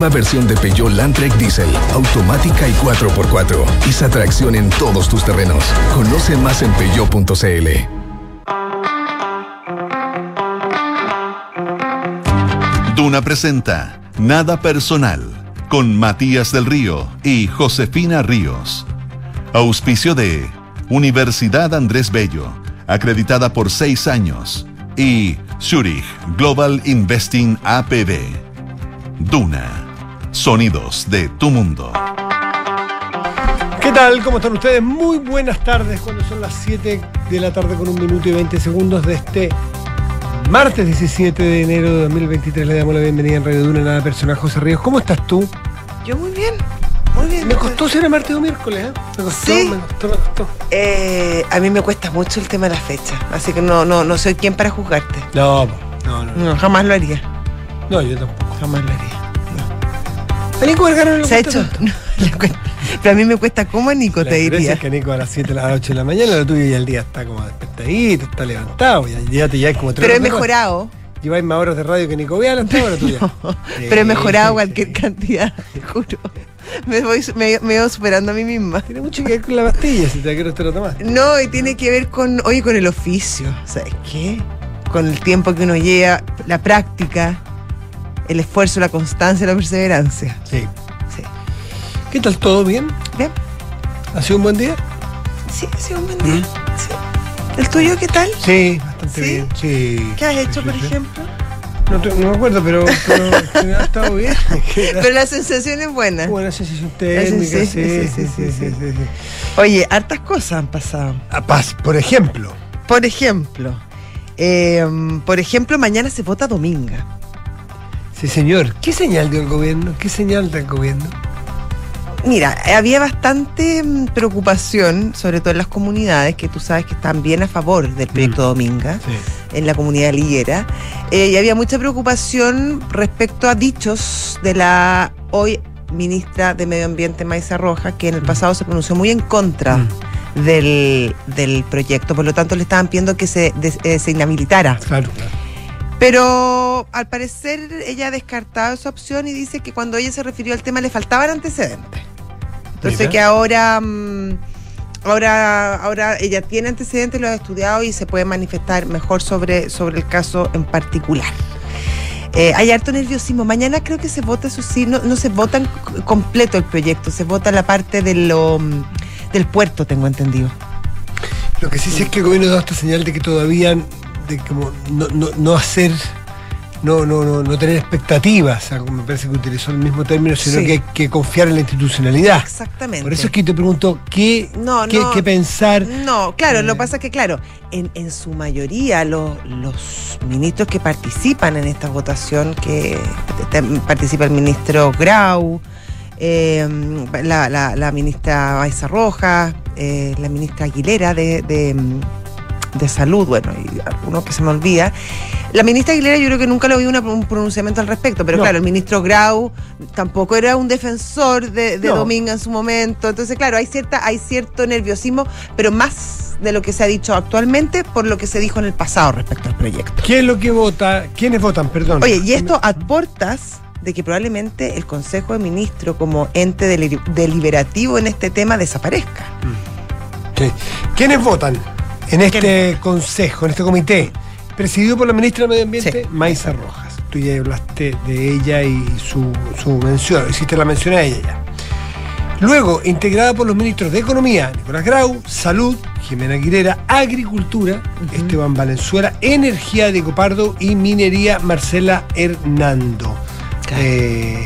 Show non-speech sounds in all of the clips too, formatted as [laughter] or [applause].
Una versión de Peugeot Landtrek Diesel, automática y 4x4. Esa tracción en todos tus terrenos. Conoce más en peugeot.cl. Duna presenta Nada Personal con Matías del Río y Josefina Ríos. Auspicio de Universidad Andrés Bello, acreditada por seis años. Y Zurich Global Investing APB. Duna. Sonidos de tu mundo. ¿Qué tal? ¿Cómo están ustedes? Muy buenas tardes cuando son las 7 de la tarde con un minuto y 20 segundos de este martes 17 de enero de 2023. Le damos la bienvenida en Radio Duna a la persona José Ríos. ¿Cómo estás tú? Yo muy bien, muy bien. Me costó ser martes o miércoles, ¿eh? Me costó, ¿Sí? me costó, me costó. Eh, a mí me cuesta mucho el tema de la fecha, así que no, no, no soy quien para juzgarte. No, no, No, jamás lo haría, no, yo tampoco. jamás lo haría. A Nico Vergara no ¿Se ha hecho? [laughs] No. Pero a mí me cuesta como a Nico, La te diría. es que Nico a las 7 de las 8 de la mañana, lo tuyo ya el día está como despertadito, está levantado, ya, ya te ya es como tres Pero he mejorado, Lleváis más horas de radio que Nico Vial hasta ahora tuya. [laughs] pero he mejorado cualquier cantidad, te juro. Me voy me, me voy superando a mí misma. Tiene mucho que ver con la pastilla, si te quiero te lo tomas. No, y tiene que ver con, oye, con el oficio, ¿sabes qué? Con el tiempo que uno lleva, la práctica, el esfuerzo, la constancia, la perseverancia. Sí. Sí. ¿Qué tal? ¿Todo bien? ¿Bien? ¿Ha sido un buen día? Sí, ha sido un buen día. Sí. ¿El tuyo qué tal? Sí, bastante ¿Sí? bien. Sí. ¿Qué has hecho, por ejemplo? No, te- no me acuerdo, pero, pero ha estado bien. [laughs] Pero la sensación es buena. Buena sensación térmica, sí, sí, sí, sí, sí, sí. Oye, hartas cosas han pasado. A Paz, por ejemplo. Por ejemplo, eh, por ejemplo, mañana se vota Dominga. Sí, señor. ¿Qué señal dio el gobierno? ¿Qué señal da el gobierno? Mira, había bastante mm, preocupación, sobre todo en las comunidades, que tú sabes que están bien a favor del proyecto Dominga. Sí. en la comunidad liguera. Eh, y había mucha preocupación respecto a dichos de la hoy ministra de Medio Ambiente, Maisa Roja, que en el pasado se pronunció muy en contra Mm. del, del proyecto. Por lo tanto, le estaban pidiendo que se, des- eh, se inhabilitara. Claro, claro. Pero al parecer ella ha descartado esa opción y dice que cuando ella se refirió al tema le faltaban antecedentes. Entonces Mira. que ahora, mm, ahora, ahora ella tiene antecedentes, lo ha estudiado y se puede manifestar mejor sobre, sobre el caso en particular. Eh, hay harto nerviosismo. Mañana creo que se vota, eso sí, no, no se vota completo el proyecto, se vota la parte de lo, mm, del puerto, tengo entendido. Lo que sí sé es que el gobierno da esta señal de que todavía, de como no, no, no hacer, no, no, no, no tener expectativas, o sea, me parece que utilizó el mismo término, sino Sí. que hay que confiar en la institucionalidad. Exactamente. Por eso es que te pregunto, ¿qué, No, qué, pensar? No, claro, Eh. lo que pasa es que, claro, en, en su mayoría los, los ministros que participan en esta votación, que participa el ministro Grau, eh, la, la- la ministra Baiza Rojas, eh, la ministra Aguilera de, de, de Salud, bueno, y alguno que se me olvida. La ministra Aguilera yo creo que nunca le oí una- un pronunciamiento al respecto, pero No. claro, el ministro Grau tampoco era un defensor de, de No. Dominga en su momento. Entonces, claro, hay cierta, hay cierto nerviosismo, pero más de lo que se ha dicho actualmente por lo que se dijo en el pasado respecto al proyecto. ¿Qué es lo que vota? ¿Quiénes votan? Perdón. Oye, y esto a portas de que probablemente el Consejo de Ministros como ente deli- deliberativo en este tema desaparezca. Sí. ¿Quiénes votan en este consejo, en este comité? Presidido por la ministra de Medio Ambiente, Sí. Maisa Rojas. Tú ya hablaste de ella y su, su mención, hiciste la mención a ella ya. Luego, integrada por los ministros de Economía, Nicolás Grau, Salud, Jimena Aguilera, Agricultura, Esteban Valenzuela, Energía, Diego Pardo y Minería, Marcela Hernando. Eh,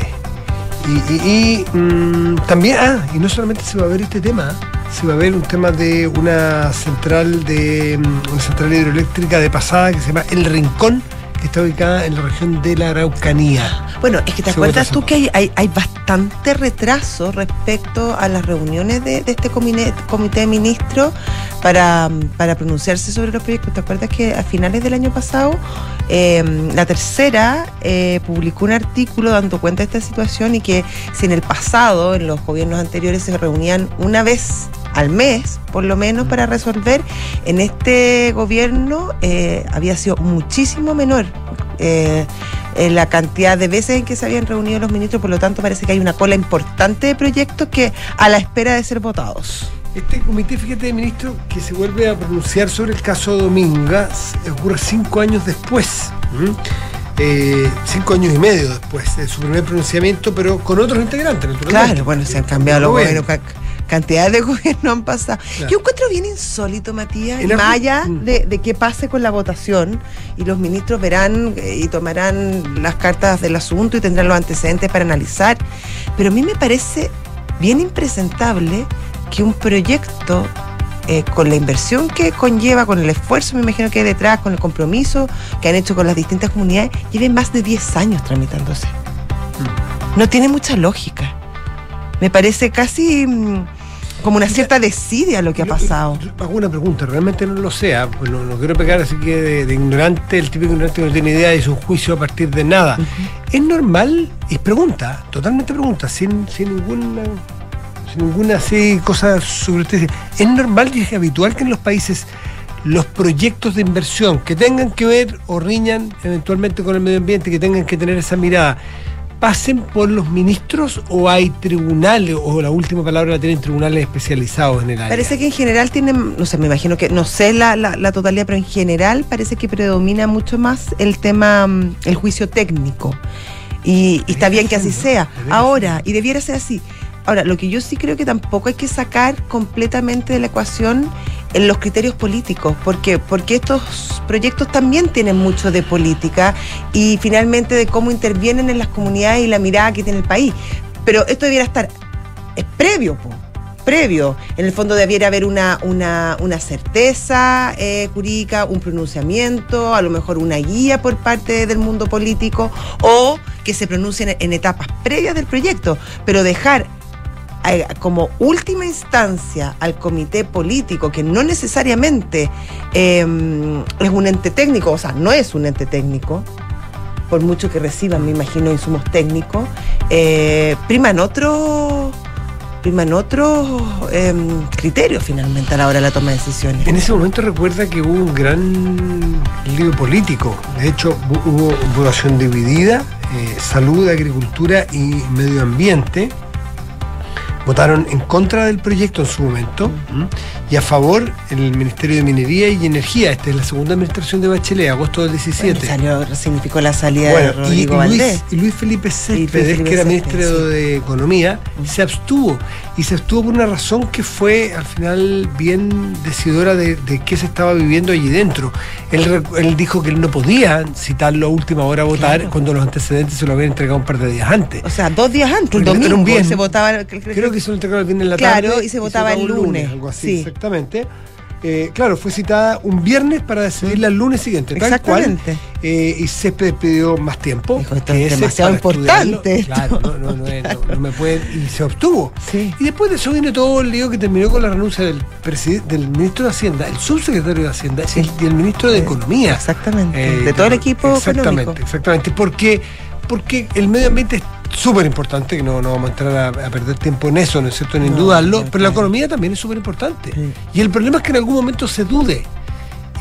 y y- y, mm, también, ah, y no solamente se va a ver este tema. Se va a ver un tema de una central de mm, una central hidroeléctrica de pasada que se llama El Rincón, que está ubicada en la región de la Araucanía. Bueno, es que te Se acuerdas tú que hay, hay, hay bastante retraso respecto a las reuniones de, de este comité, comité de ministros para, para pronunciarse sobre los proyectos. ¿Te acuerdas que a finales del año pasado eh, la tercera eh, publicó un artículo dando cuenta de esta situación y que si en el pasado, en los gobiernos anteriores, se reunían una vez al mes, por lo menos, para resolver, en este gobierno eh, había sido muchísimo menor. Eh, eh, la cantidad de veces en que se habían reunido los ministros, por lo tanto parece que hay una cola importante de proyectos que a la espera de ser votados. Este comité, fíjate, ministro, que se vuelve a pronunciar sobre el caso Domingas, ocurre cinco años después. Eh, cinco años y medio después de su primer pronunciamiento, pero con otros integrantes, Claro, bueno, se han cambiado los gobiernos, cantidad de [laughs] gobiernos han pasado. Yo encuentro bien insólito, Matías, y más allá de, de qué pase con la votación, y los ministros verán eh, y tomarán las cartas del asunto y tendrán los antecedentes para analizar, pero a mí me parece bien impresentable que un proyecto eh, con la inversión que conlleva, con el esfuerzo, me imagino que hay detrás, con el compromiso que han hecho con las distintas comunidades, lleve más de 10 años tramitándose. Mm. No tiene mucha lógica. Me parece casi mm, como una cierta desidia lo que ha pasado. hago una pregunta, realmente no lo sé, ah, pues no, quiero pegar así que de, ignorante, el típico ignorante que no tiene idea y es un juicio a partir de nada. ¿Es normal? Es pregunta, totalmente pregunta, sin, sin ninguna ninguna así cosa sobre usted. Es normal y es habitual que en los países los proyectos de inversión que tengan que ver o riñan eventualmente con el medio ambiente, que tengan que tener esa mirada, pasen por los ministros o hay tribunales, o la última palabra la tienen tribunales especializados en el área? Parece que en general tienen, no sé, me imagino que, no sé la, la, totalidad, pero en general parece que predomina mucho más el tema, mm, el juicio técnico. Y, y está bien que así sea. Ahora, y debiera ser así. Ahora, lo que yo sí creo que tampoco hay que sacar completamente de la ecuación en los criterios políticos, porque porque estos proyectos también tienen mucho de política y finalmente de cómo intervienen en las comunidades y la mirada que tiene el país. Pero esto debiera estar es previo, previo. En el fondo debiera haber una, una, una certeza eh, jurídica, un pronunciamiento, a lo mejor una guía por parte del mundo político o que se pronuncien en etapas previas del proyecto, pero dejar como última instancia al comité político, que no necesariamente em, es un ente técnico, o sea, no es un ente técnico, por mucho que reciban, me imagino, insumos técnicos, eh, priman otros priman otros em, criterios finalmente a la hora de la toma de decisiones. En ese momento recuerda que hubo un gran lío político. De hecho, hubo votación dividida, eh, salud, agricultura y medio ambiente votaron en contra del proyecto en su momento y a favor el Ministerio de Minería y Energía. Esta es la segunda administración de Bachelet, agosto del 17. salió, significó la salida de Rodrigo y Luis, y Luis Felipe Céspedes, que era ministro de Economía, se abstuvo. Y se abstuvo por una razón que fue al final bien decidora de, qué se estaba viviendo allí dentro. Él, él, dijo que él no podía citarlo a última hora a votar cuando los antecedentes se lo habían entregado un par de días antes. O sea, dos días antes, el domingo, se votaba. Creo que se lo entregaron el viernes en la tarde. Claro, y se votaba el lunes. Algo así, exactamente. Eh, claro, fue citada un viernes para decidirla el lunes siguiente. Exactamente. Eh, y se pidió más tiempo. es demasiado importante. Claro, no, no, me puede. Y se obtuvo. Y después de eso viene todo el lío que terminó con la renuncia del, del ministro de Hacienda, el subsecretario de Hacienda y el ministro de Economía. Exactamente. de todo el equipo. Exactamente, exactamente. Porque, porque el medio ambiente es súper importante, que no, no, vamos a entrar a, perder tiempo en eso, ¿no es cierto?, en dudarlo, pero la economía también es súper importante. Y el problema es que en algún momento se dude.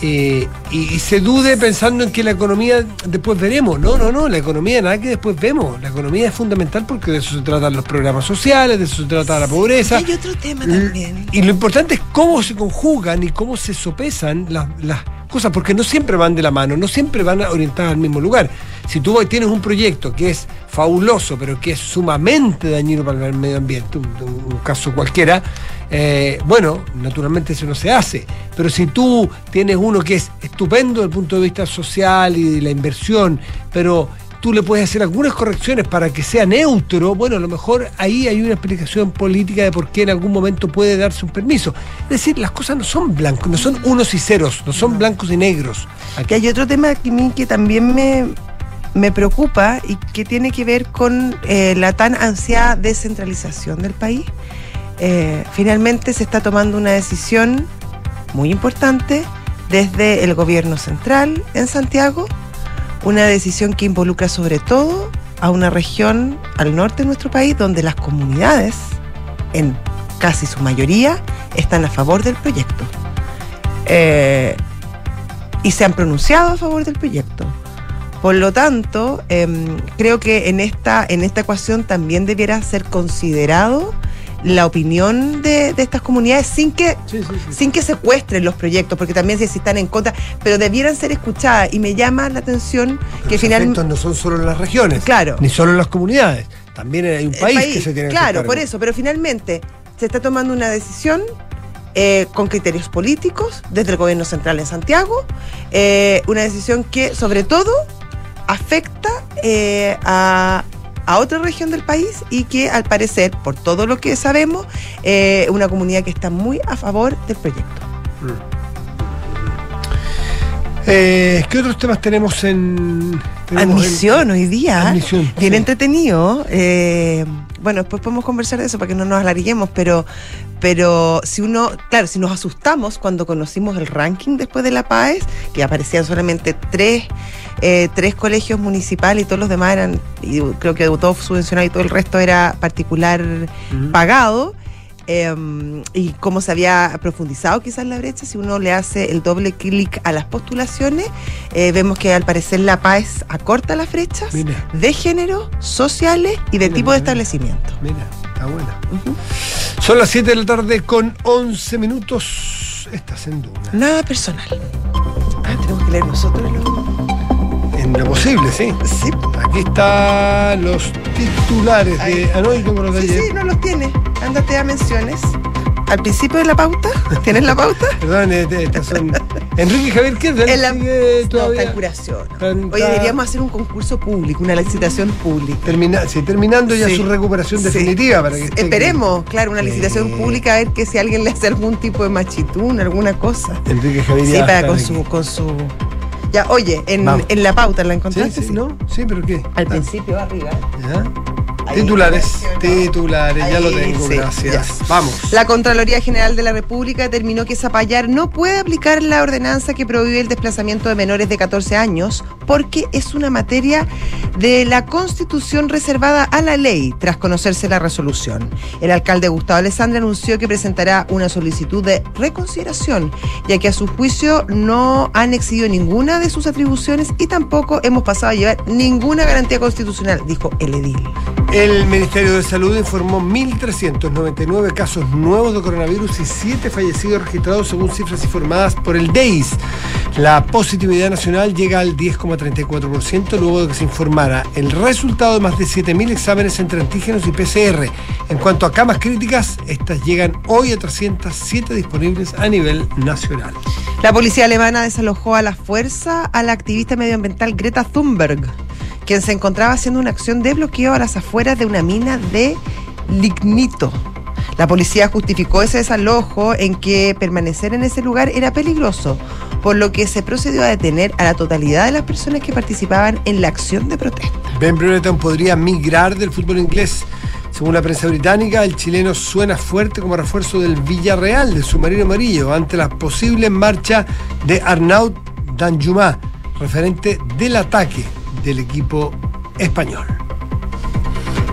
Eh, y, se dude pensando en que la economía después veremos. No, no, no, la economía nada que después vemos. La economía es fundamental porque de eso se tratan los programas sociales, de eso se trata la pobreza. Hay otro tema también. Y lo importante es cómo se conjugan y cómo se sopesan las, las cosas, porque no siempre van de la mano, no siempre van orientadas al mismo lugar. Si tú tienes un proyecto que es fabuloso, pero que es sumamente dañino para el medio ambiente, un, caso cualquiera, eh, bueno, naturalmente eso no se hace. Pero si tú tienes uno que es estupendo desde el punto de vista social y de la inversión, pero tú le puedes hacer algunas correcciones para que sea neutro, bueno, a lo mejor ahí hay una explicación política de por qué en algún momento puede darse un permiso. Es decir, las cosas no son blancos, no son unos y ceros, no son blancos y negros. Aquí hay otro tema que, que también me, me preocupa y que tiene que ver con eh, la tan ansiada descentralización del país. Eh, finalmente se está tomando una decisión muy importante desde el gobierno central en Santiago una decisión que involucra sobre todo a una región al norte de nuestro país donde las comunidades, en casi su mayoría, están a favor del proyecto. Eh, y se han pronunciado a favor del proyecto. Por lo tanto, em, creo que en esta, en esta ecuación también debiera ser considerado la opinión de, de estas comunidades sin que, Sí, sí, sí. sin que secuestren los proyectos, porque también si están en contra, pero debieran ser escuchadas. Y me llama la atención que Los finalmente... no son solo en las regiones, Claro. ni solo en las comunidades. También hay un país, que se tiene que hacer Claro, por eso, pero finalmente se está tomando una decisión eh, con criterios políticos desde el gobierno central en Santiago, eh, una decisión que sobre todo afecta eh, a, a otra región del país y que al parecer, por todo lo que sabemos, eh, una comunidad que está muy a favor del proyecto. Eh, ¿Qué otros temas tenemos en. tenemos Admisión hoy día. Admisión, Bien sí. entretenido. eh, bueno, después podemos conversar de eso para que no nos alarguemos, pero, pero si uno, claro, si nos asustamos cuando conocimos el ranking después de la PAES, que aparecían solamente tres, eh, tres colegios municipales y todos los demás eran, y creo que todo subvencionado y todo el resto era particular pagado. eh, y cómo se había profundizado quizás la brecha, si uno le hace el doble clic a las postulaciones, eh, vemos que al parecer la PAES acorta las brechas Mira. de género, sociales y de Mira, tipo de establecimiento. Mira, está buena. Son las 7 de la tarde con 11 minutos. Estás en Duna. Nada personal. Ah, tenemos que leer nosotros lo... En lo posible, sí. Sí, Aquí están los titulares de. Ahí. Yo tengo los de sí, ayer. sí, no los tiene. Ándate a menciones. Al principio de la pauta, ¿tienes la pauta? Perdón, estas son. Enrique Javier Kirchner En la- sigue No, está todavía. en curación. En- Oye, deberíamos hacer un concurso público, una licitación pública. Termina, sí, terminando ya Sí. su recuperación Sí. definitiva para que esté- Esperemos, claro, una Sí. licitación pública a ver que si alguien le hace algún tipo de machitún, alguna cosa. Enrique Javier Sí, para con su, con su. Ya, oye, en, en la pauta la Sí, encontraste. sí, ¿no? Sí, pero ¿qué? Al Ah, principio arriba. ya. Titulares, titulares, ya lo tengo, sí, gracias. ya. Vamos. La Contraloría General de la República determinó que Zapallar no puede aplicar la ordenanza que prohíbe el desplazamiento de menores de 14 años porque es una materia de la Constitución reservada a la ley tras conocerse la resolución. El alcalde Gustavo Alessandra anunció que presentará una solicitud de reconsideración, ya que a su juicio no han excedido ninguna de sus atribuciones y tampoco hemos pasado a llevar ninguna garantía constitucional, dijo el edil. El Ministerio de Salud informó 1.399 casos nuevos de coronavirus y 7 fallecidos registrados según cifras informadas por el DEIS. La positividad nacional llega al 10,34% luego de que se informara el resultado de más de 7.000 exámenes entre antígenos y PCR. En cuanto a camas críticas, estas llegan hoy a 307 disponibles a nivel nacional. La policía alemana desalojó a la fuerza a la activista medioambiental Greta Thunberg, quien se encontraba haciendo una acción de bloqueo a las afueras de una mina de lignito. La policía justificó ese desalojo en que permanecer en ese lugar era peligroso, por lo que se procedió a detener a la totalidad de las personas que participaban en la acción de protesta. Ben Brereton podría migrar del fútbol inglés. Según la prensa británica, el chileno suena fuerte como refuerzo del Villarreal, del submarino amarillo, ante la posible marcha de Arnaud Danjuma, referente del ataque del equipo español.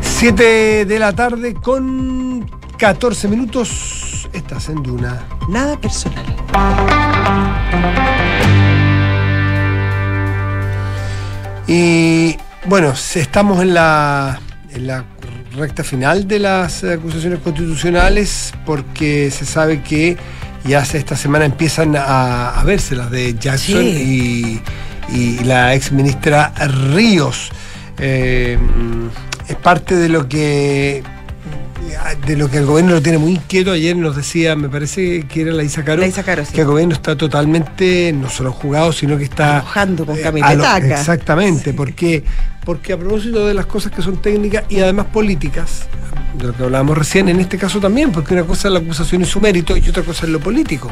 7 de la tarde con 14 minutos. Estás en Duna. Nada personal. Y bueno, estamos en la, en la recta final de las acusaciones constitucionales porque se sabe que ya esta semana empiezan a, a verse las de Jackson y, y la ex ministra Ríos. Eh, es parte de lo que de lo que el gobierno lo tiene muy inquieto. Ayer nos decía, me parece que era la Isa Caro, La Isa Caro, sí. que el gobierno está totalmente, no solo jugado, sino que está Enojando con eh, Camila a lo- Taca. Exactamente, porque, porque a propósito de las cosas que son técnicas y además políticas, de lo que hablábamos recién, en este caso también, porque una cosa es la acusación y su mérito y otra cosa es lo político.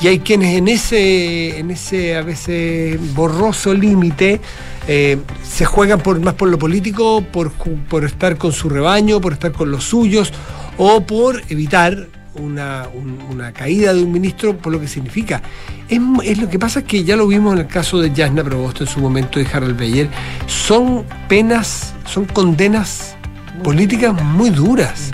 Y hay quienes en ese, en ese a veces borroso límite eh, se juegan por, más por lo político, por, por estar con su rebaño, por estar con los suyos, o por evitar una, un- una caída de un ministro por lo que significa. Es, es lo que pasa es que ya lo vimos en el caso de Jasna Provost en su momento de Harald Beyer. Son penas, son condenas políticas muy duras,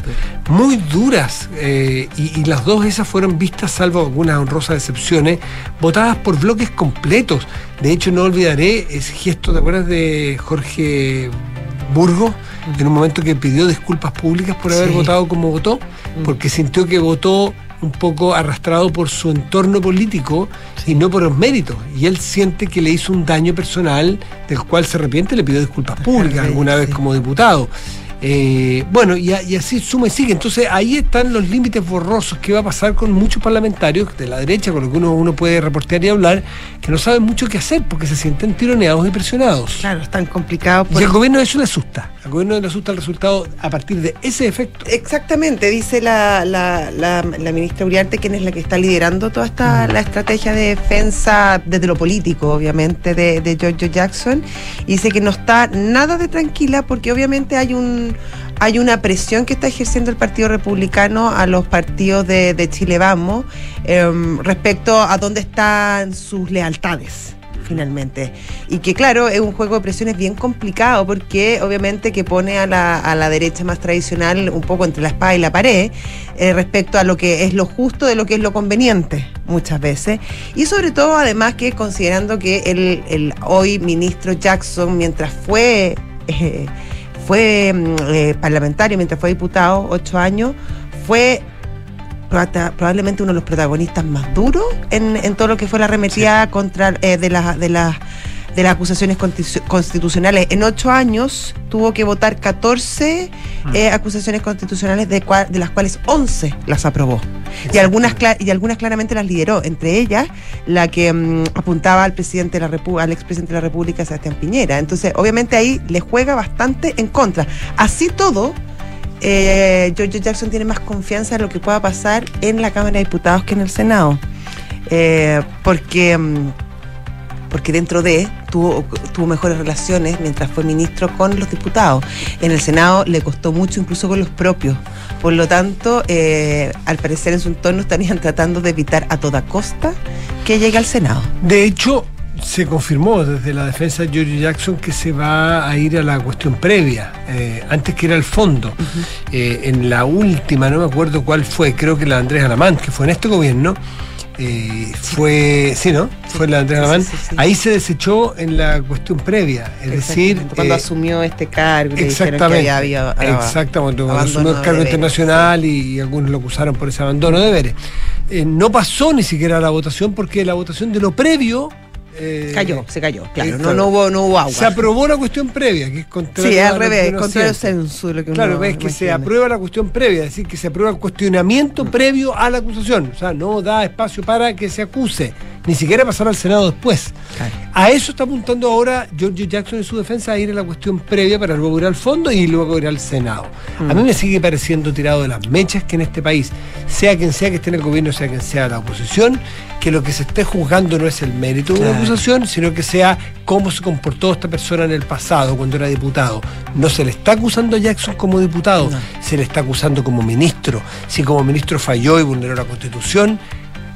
muy duras. eh, y, y las dos esas fueron vistas, salvo algunas honrosas excepciones, votadas por bloques completos. De hecho, no olvidaré ese gesto, ¿te acuerdas de Jorge Burgos? En un momento que pidió disculpas públicas por haber Sí. votado como votó, porque sintió que votó un poco arrastrado por su entorno político y no por los méritos. Y él siente que le hizo un daño personal del cual se arrepiente y le pidió disculpas públicas alguna vez como diputado. Eh, bueno, y, a- y así suma y sigue. Entonces ahí están los límites borrosos que va a pasar con muchos parlamentarios de la derecha, con lo que uno, uno puede reportear y hablar, que no saben mucho qué hacer porque se sienten tironeados y presionados. Claro, es tan complicado. Y por- al gobierno eso le asusta. Al gobierno le asusta el resultado a partir de ese efecto. Exactamente, dice la, la, la, la ministra Uriarte, quien es la que está liderando toda esta la estrategia de defensa desde lo político, obviamente, de, de Giorgio Jackson, y dice que no está nada de tranquila porque obviamente hay un hay una presión que está ejerciendo el Partido Republicano a los partidos de, de Chile Vamos em, respecto a dónde están sus lealtades finalmente. Y que claro, es un juego de presiones bien complicado porque obviamente que pone a la, a la derecha más tradicional un poco entre la espada y la pared eh, respecto a lo que es lo justo de lo que es lo conveniente muchas veces. Y sobre todo además que considerando que el, el hoy ministro Jackson, mientras fue... eh, fue mm, eh, parlamentario mientras fue diputado, ocho años, fue probablemente uno de los protagonistas más duros en, en todo lo que fue la arremetida contra eh, de las de las de las acusaciones constitu- constitucionales. En ocho años tuvo que votar 14 eh, acusaciones constitucionales, de, las cuales 11 las aprobó. Y algunas, y algunas claramente las lideró, entre ellas la que mm, apuntaba al presidente de la Repu- al expresidente de la República, Sebastián Piñera. Entonces, obviamente ahí le juega bastante en contra. Así todo, eh, George Jackson tiene más confianza en lo que pueda pasar en la Cámara de Diputados que en el Senado. Eh, porque, mm, porque dentro de tuvo, tuvo mejores relaciones mientras fue ministro con los diputados. En el Senado le costó mucho incluso con los propios. Por lo tanto, eh, al parecer en su entorno estarían [laughs] tratando de evitar a toda costa que llegue al Senado. De hecho, se confirmó desde la defensa de George Jackson que se va a ir a la cuestión previa, eh, antes que era el fondo. Eh, en la última, no me acuerdo cuál fue, creo que la de Andrés Alamán, que fue en este gobierno, eh, fue, sí, ¿no? Fue la de Andrés Alamán. sí, sí, sí. Ahí se desechó en la cuestión previa, es decir... Exactamente, cuando eh, asumió este cargo, dijeron que Exactamente. había, había Exactamente, cuando asumió el cargo deberes, internacional y, y algunos lo acusaron por ese abandono de deberes. Eh, no pasó ni siquiera la votación porque la votación de lo previo. Eh, Cayó, se cayó, claro. No, no hubo, no hubo agua. Se aprobó la cuestión previa, que es contrario Sí, al revés, contrario siente. censo, lo que Claro, uno ves que se aprueba la cuestión previa, es decir, que se aprueba el cuestionamiento previo a la acusación. O sea, no da espacio para que se acuse, ni siquiera pasar al Senado después. Claro. A eso está apuntando ahora George Jackson en su defensa, a ir a la cuestión previa para luego ir al fondo y luego ir al Senado. A mí me sigue pareciendo tirado de las mechas que en este país, sea quien sea que esté en el gobierno, sea quien sea la oposición, que lo que se esté juzgando no es el mérito de una acusación, sino que sea cómo se comportó esta persona en el pasado, cuando era diputado. No se le está acusando a Jackson como diputado, No. se le está acusando como ministro. Si como ministro falló y vulneró la constitución,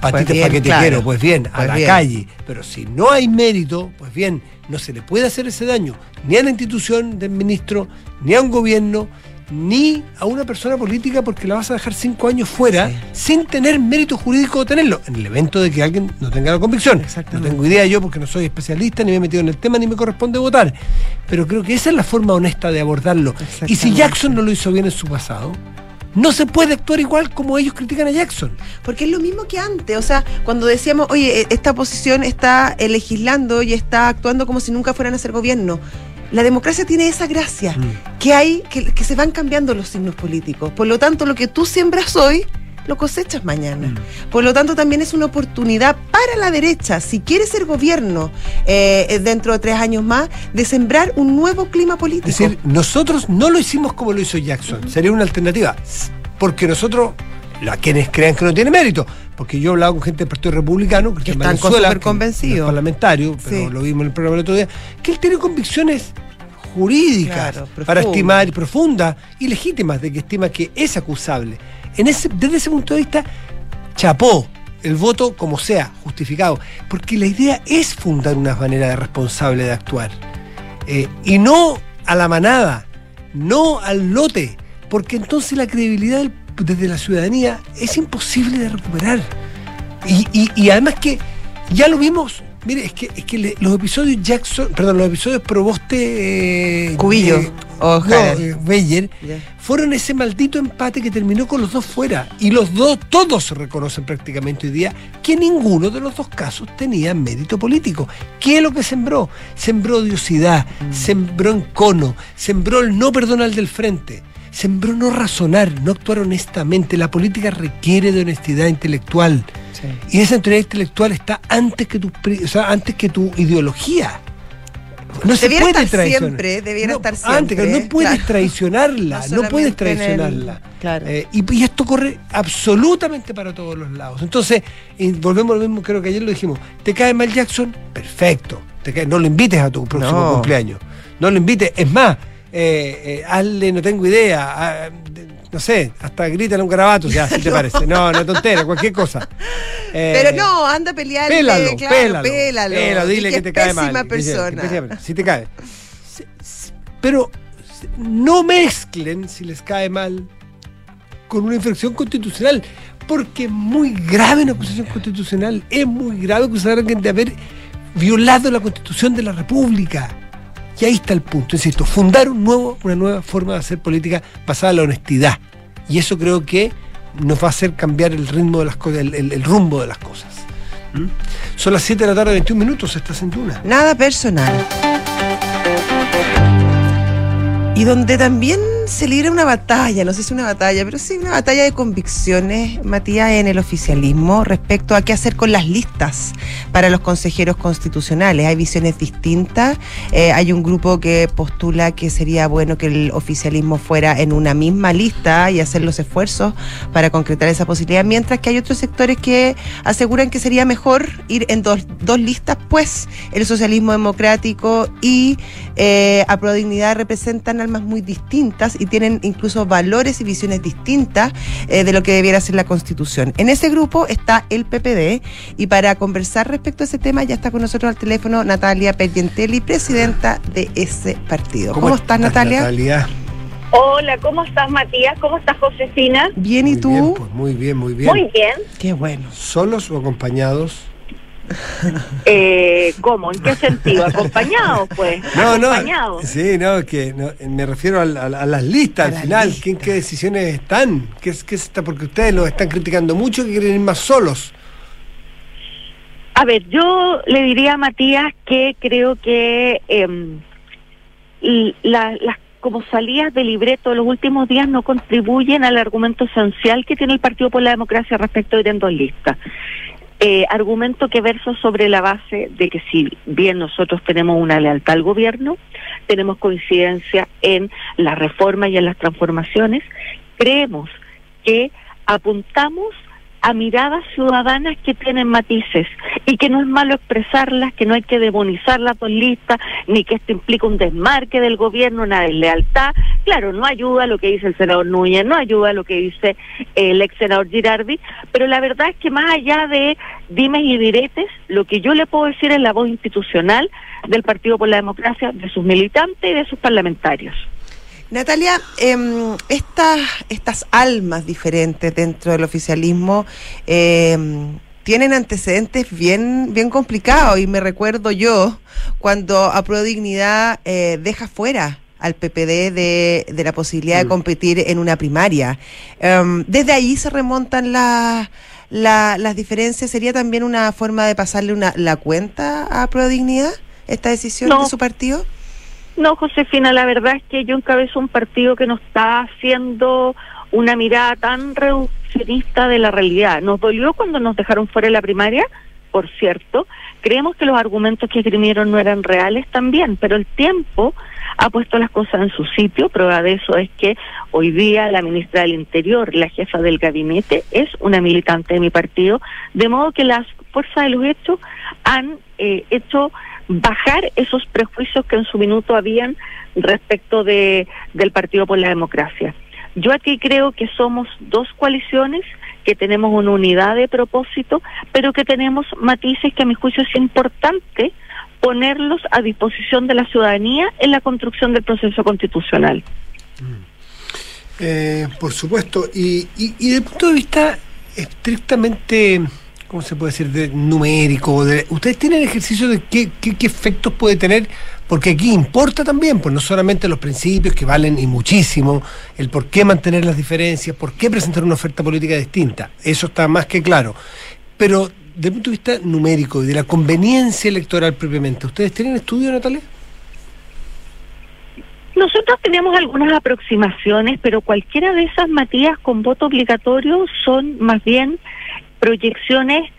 patitas bien, paquetequero, claro. pues bien, a Pues la bien. calle. Pero si no hay mérito, pues bien, no se le puede hacer ese daño ni a la institución del ministro, ni a un gobierno, ni a una persona política porque la vas a dejar cinco años fuera Sí. sin tener mérito jurídico de tenerlo, en el evento de que alguien no tenga la convicción. No tengo idea yo porque no soy especialista, ni me he metido en el tema, ni me corresponde votar. Pero creo que esa es la forma honesta de abordarlo. Y si. Jackson no lo hizo bien en su pasado, no se puede actuar igual como ellos critican a Jackson. Porque es lo mismo que antes, o sea, cuando decíamos, oye, eh, esta oposición está eh, legislando y está actuando como si nunca fueran a ser gobierno. La democracia tiene esa gracia, Mm. que hay, que, que se van cambiando los signos políticos. Por lo tanto, lo que tú siembras hoy, lo cosechas mañana. Mm. Por lo tanto, también es una oportunidad para la derecha, si quiere ser gobierno eh, eh, dentro de tres años más, de sembrar un nuevo clima político. Es decir, nosotros no lo hicimos como lo hizo Jackson. Sería una alternativa. Porque nosotros, la, quienes crean que no tiene mérito, porque yo he hablado con gente del Partido Republicano, Cristian están súper que convencidos. parlamentario, pero Sí. lo vimos en el programa el otro día, que él tiene convicciones jurídicas Claro, para estimar, profundas y legítimas, de que estima que es acusable. En ese, desde ese punto de vista, chapó el voto como sea, justificado. Porque la idea es fundar una manera de responsable de actuar. Eh, y no a la manada, no al lote, porque entonces la credibilidad del- desde la ciudadanía es imposible de recuperar. Y, y- y además que ya lo vimos, mire, es que, es que le- los episodios Jackson, perdón, los episodios Proboste... eh, Cubillo, eh, o no, eh, Beyer, fueron ese maldito empate que terminó con los dos fuera. Y los dos, todos reconocen prácticamente hoy día que ninguno de los dos casos tenía mérito político. ¿Qué es lo que sembró? Sembró odiosidad, sembró encono, sembró el no perdón al del frente. Sembró no razonar, no actuar honestamente. La política requiere de honestidad intelectual. Y esa honestidad intelectual está antes que tu, pri- o sea, antes que tu ideología. No se Debiera puede estar traicionar. siempre, debiera No, estar Antes, siempre, no puedes claro. traicionarla, No no, puedes el- traicionarla. claro. Eh, y, y esto corre absolutamente para todos los lados. Entonces, y volvemos a lo mismo, creo que ayer lo dijimos. ¿Te cae mal Jackson? Perfecto. Te cae- no lo invites a tu próximo No. cumpleaños. No lo invites. Es más, eh, eh, hazle, no tengo idea. ah, de- no sé, hasta grítale un garabato, ya, si te parece. No, no tontera, cualquier cosa. Eh, Pero no, anda a pelear. Pélalo, claro, pélalo. pélalo. Pélalo, dile que, te cae mal. dice- persona. que Si te cae. Pero no mezclen, si les cae mal, con una infracción constitucional. Porque es muy grave una acusación constitucional. Es muy grave acusar a alguien de haber violado la constitución de la República. Y ahí está el punto. Insisto, fundar un nuevo, una nueva forma de hacer política basada en la honestidad. Y eso creo que nos va a hacer cambiar el ritmo de las cosas, el, rumbo de las cosas. ¿Mm? Son las 7 de la tarde, 21 minutos, estás en Tuna. Nada personal. Y donde también se libra una batalla, no sé si una batalla, pero sí una batalla de convicciones, Matías, en el oficialismo respecto a qué hacer con las listas para los consejeros constitucionales. Hay visiones distintas. Eh, hay un grupo que postula que sería bueno que el oficialismo fuera en una misma lista y hacer los esfuerzos para concretar esa posibilidad, mientras que hay otros sectores que aseguran que sería mejor ir en dos, dos listas, pues el socialismo democrático y eh, a Dignidad representan almas muy distintas y tienen incluso valores y visiones distintas eh, de lo que debiera ser la Constitución. En ese grupo está el PPD y para conversar respecto a ese tema ya está con nosotros al teléfono Natalia Pergentelli, presidenta de ese partido. ¿Cómo, estás, Natalia? Natalia? Hola, ¿cómo estás Matías? ¿Cómo estás Josefina? Bien, ¿y Muy tú? bien, pues, muy bien, muy bien. Muy bien. Qué bueno. ¿Solos o acompañados? Eh, ¿Cómo? ¿En qué sentido? ¿Acompañados, pues? No, no. Sí, no, que no, me refiero al- al- a, las listas A al las final. listas. ¿Qué, ¿Qué decisiones están? ¿Qué, es- qué está? Porque ustedes los están criticando mucho que quieren ir más solos. A ver, yo le diría a Matías que creo que y la- las como salidas de libreto de los últimos días no contribuyen al argumento esencial que tiene el Partido por la Democracia respecto de ir en dos listas. Eh, argumento que verso sobre la base de que si bien nosotros tenemos una lealtad al gobierno, tenemos coincidencia en la reforma y en las transformaciones, creemos que apuntamos a miradas ciudadanas que tienen matices y que no es malo expresarlas, que no hay que demonizar las dos listas, ni que esto implica un desmarque del gobierno, una deslealtad. Claro, no ayuda lo que dice el senador Núñez, no ayuda lo que dice el ex senador Girardi, pero la verdad es que más allá de dimes y diretes, lo que yo le puedo decir es la voz institucional del Partido por la Democracia, de sus militantes y de sus parlamentarios. Natalia, em, estas, estas almas diferentes dentro del oficialismo em, tienen antecedentes bien, bien complicados y me recuerdo yo cuando a Pro Dignidad eh, deja fuera al PPD de, de la posibilidad de Mm. competir en una primaria. Em, desde ahí se remontan las la- las diferencias. ¿Sería también una forma de pasarle una, la cuenta a Pro Dignidad, esta decisión No. de su partido? No, Josefina, la verdad es que yo encabezo un partido que no está haciendo una mirada tan reduccionista de la realidad. Nos dolió cuando nos dejaron fuera de la primaria, por cierto. Creemos que los argumentos que escribieron no eran reales también, pero el tiempo ha puesto las cosas en su sitio. Prueba de eso es que hoy día la ministra del Interior, la jefa del gabinete, es una militante de mi partido, de modo que las fuerzas de los hechos han eh, hecho bajar esos prejuicios que en su minuto habían respecto de del Partido por la Democracia. Yo aquí creo que somos dos coaliciones que tenemos una unidad de propósito, pero que tenemos matices que a mi juicio es importante ponerlos a disposición de la ciudadanía en la construcción del proceso constitucional. Eh, por supuesto. Y, y, y desde punto de vista estrictamente, ¿cómo se puede decir?, de numérico. De, ¿Ustedes tienen ejercicio de qué, qué, qué efectos puede tener? Porque aquí importa también, pues no solamente los principios que valen y muchísimo, el por qué mantener las diferencias, por qué presentar una oferta política distinta. Eso está más que claro. Pero desde el punto de vista numérico y de la conveniencia electoral propiamente, ¿ustedes tienen estudio, Natalia? Nosotros tenemos algunas aproximaciones, pero cualquiera de esas, Matías, con voto obligatorio son más bien proyecciones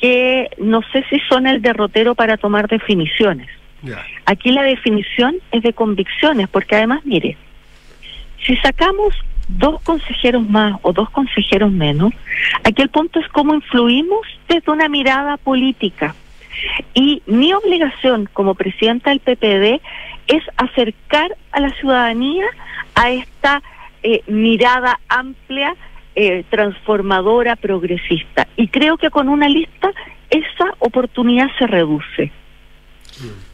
que no sé si son el derrotero para tomar definiciones. Aquí la definición es de convicciones, porque además, mire, si sacamos dos consejeros más o dos consejeros menos, aquí el punto es cómo influimos desde una mirada política. Y mi obligación como presidenta del PPD es acercar a la ciudadanía a esta eh, mirada amplia, eh, transformadora, progresista. Y creo que con una lista esa oportunidad se reduce.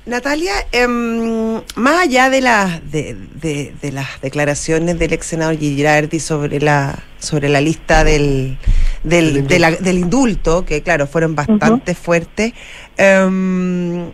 Natalia, em, más allá de, las de, de- de las declaraciones del ex senador Girardi sobre la sobre la lista del del, Del de la- del indulto, que claro, fueron bastante fuertes, em,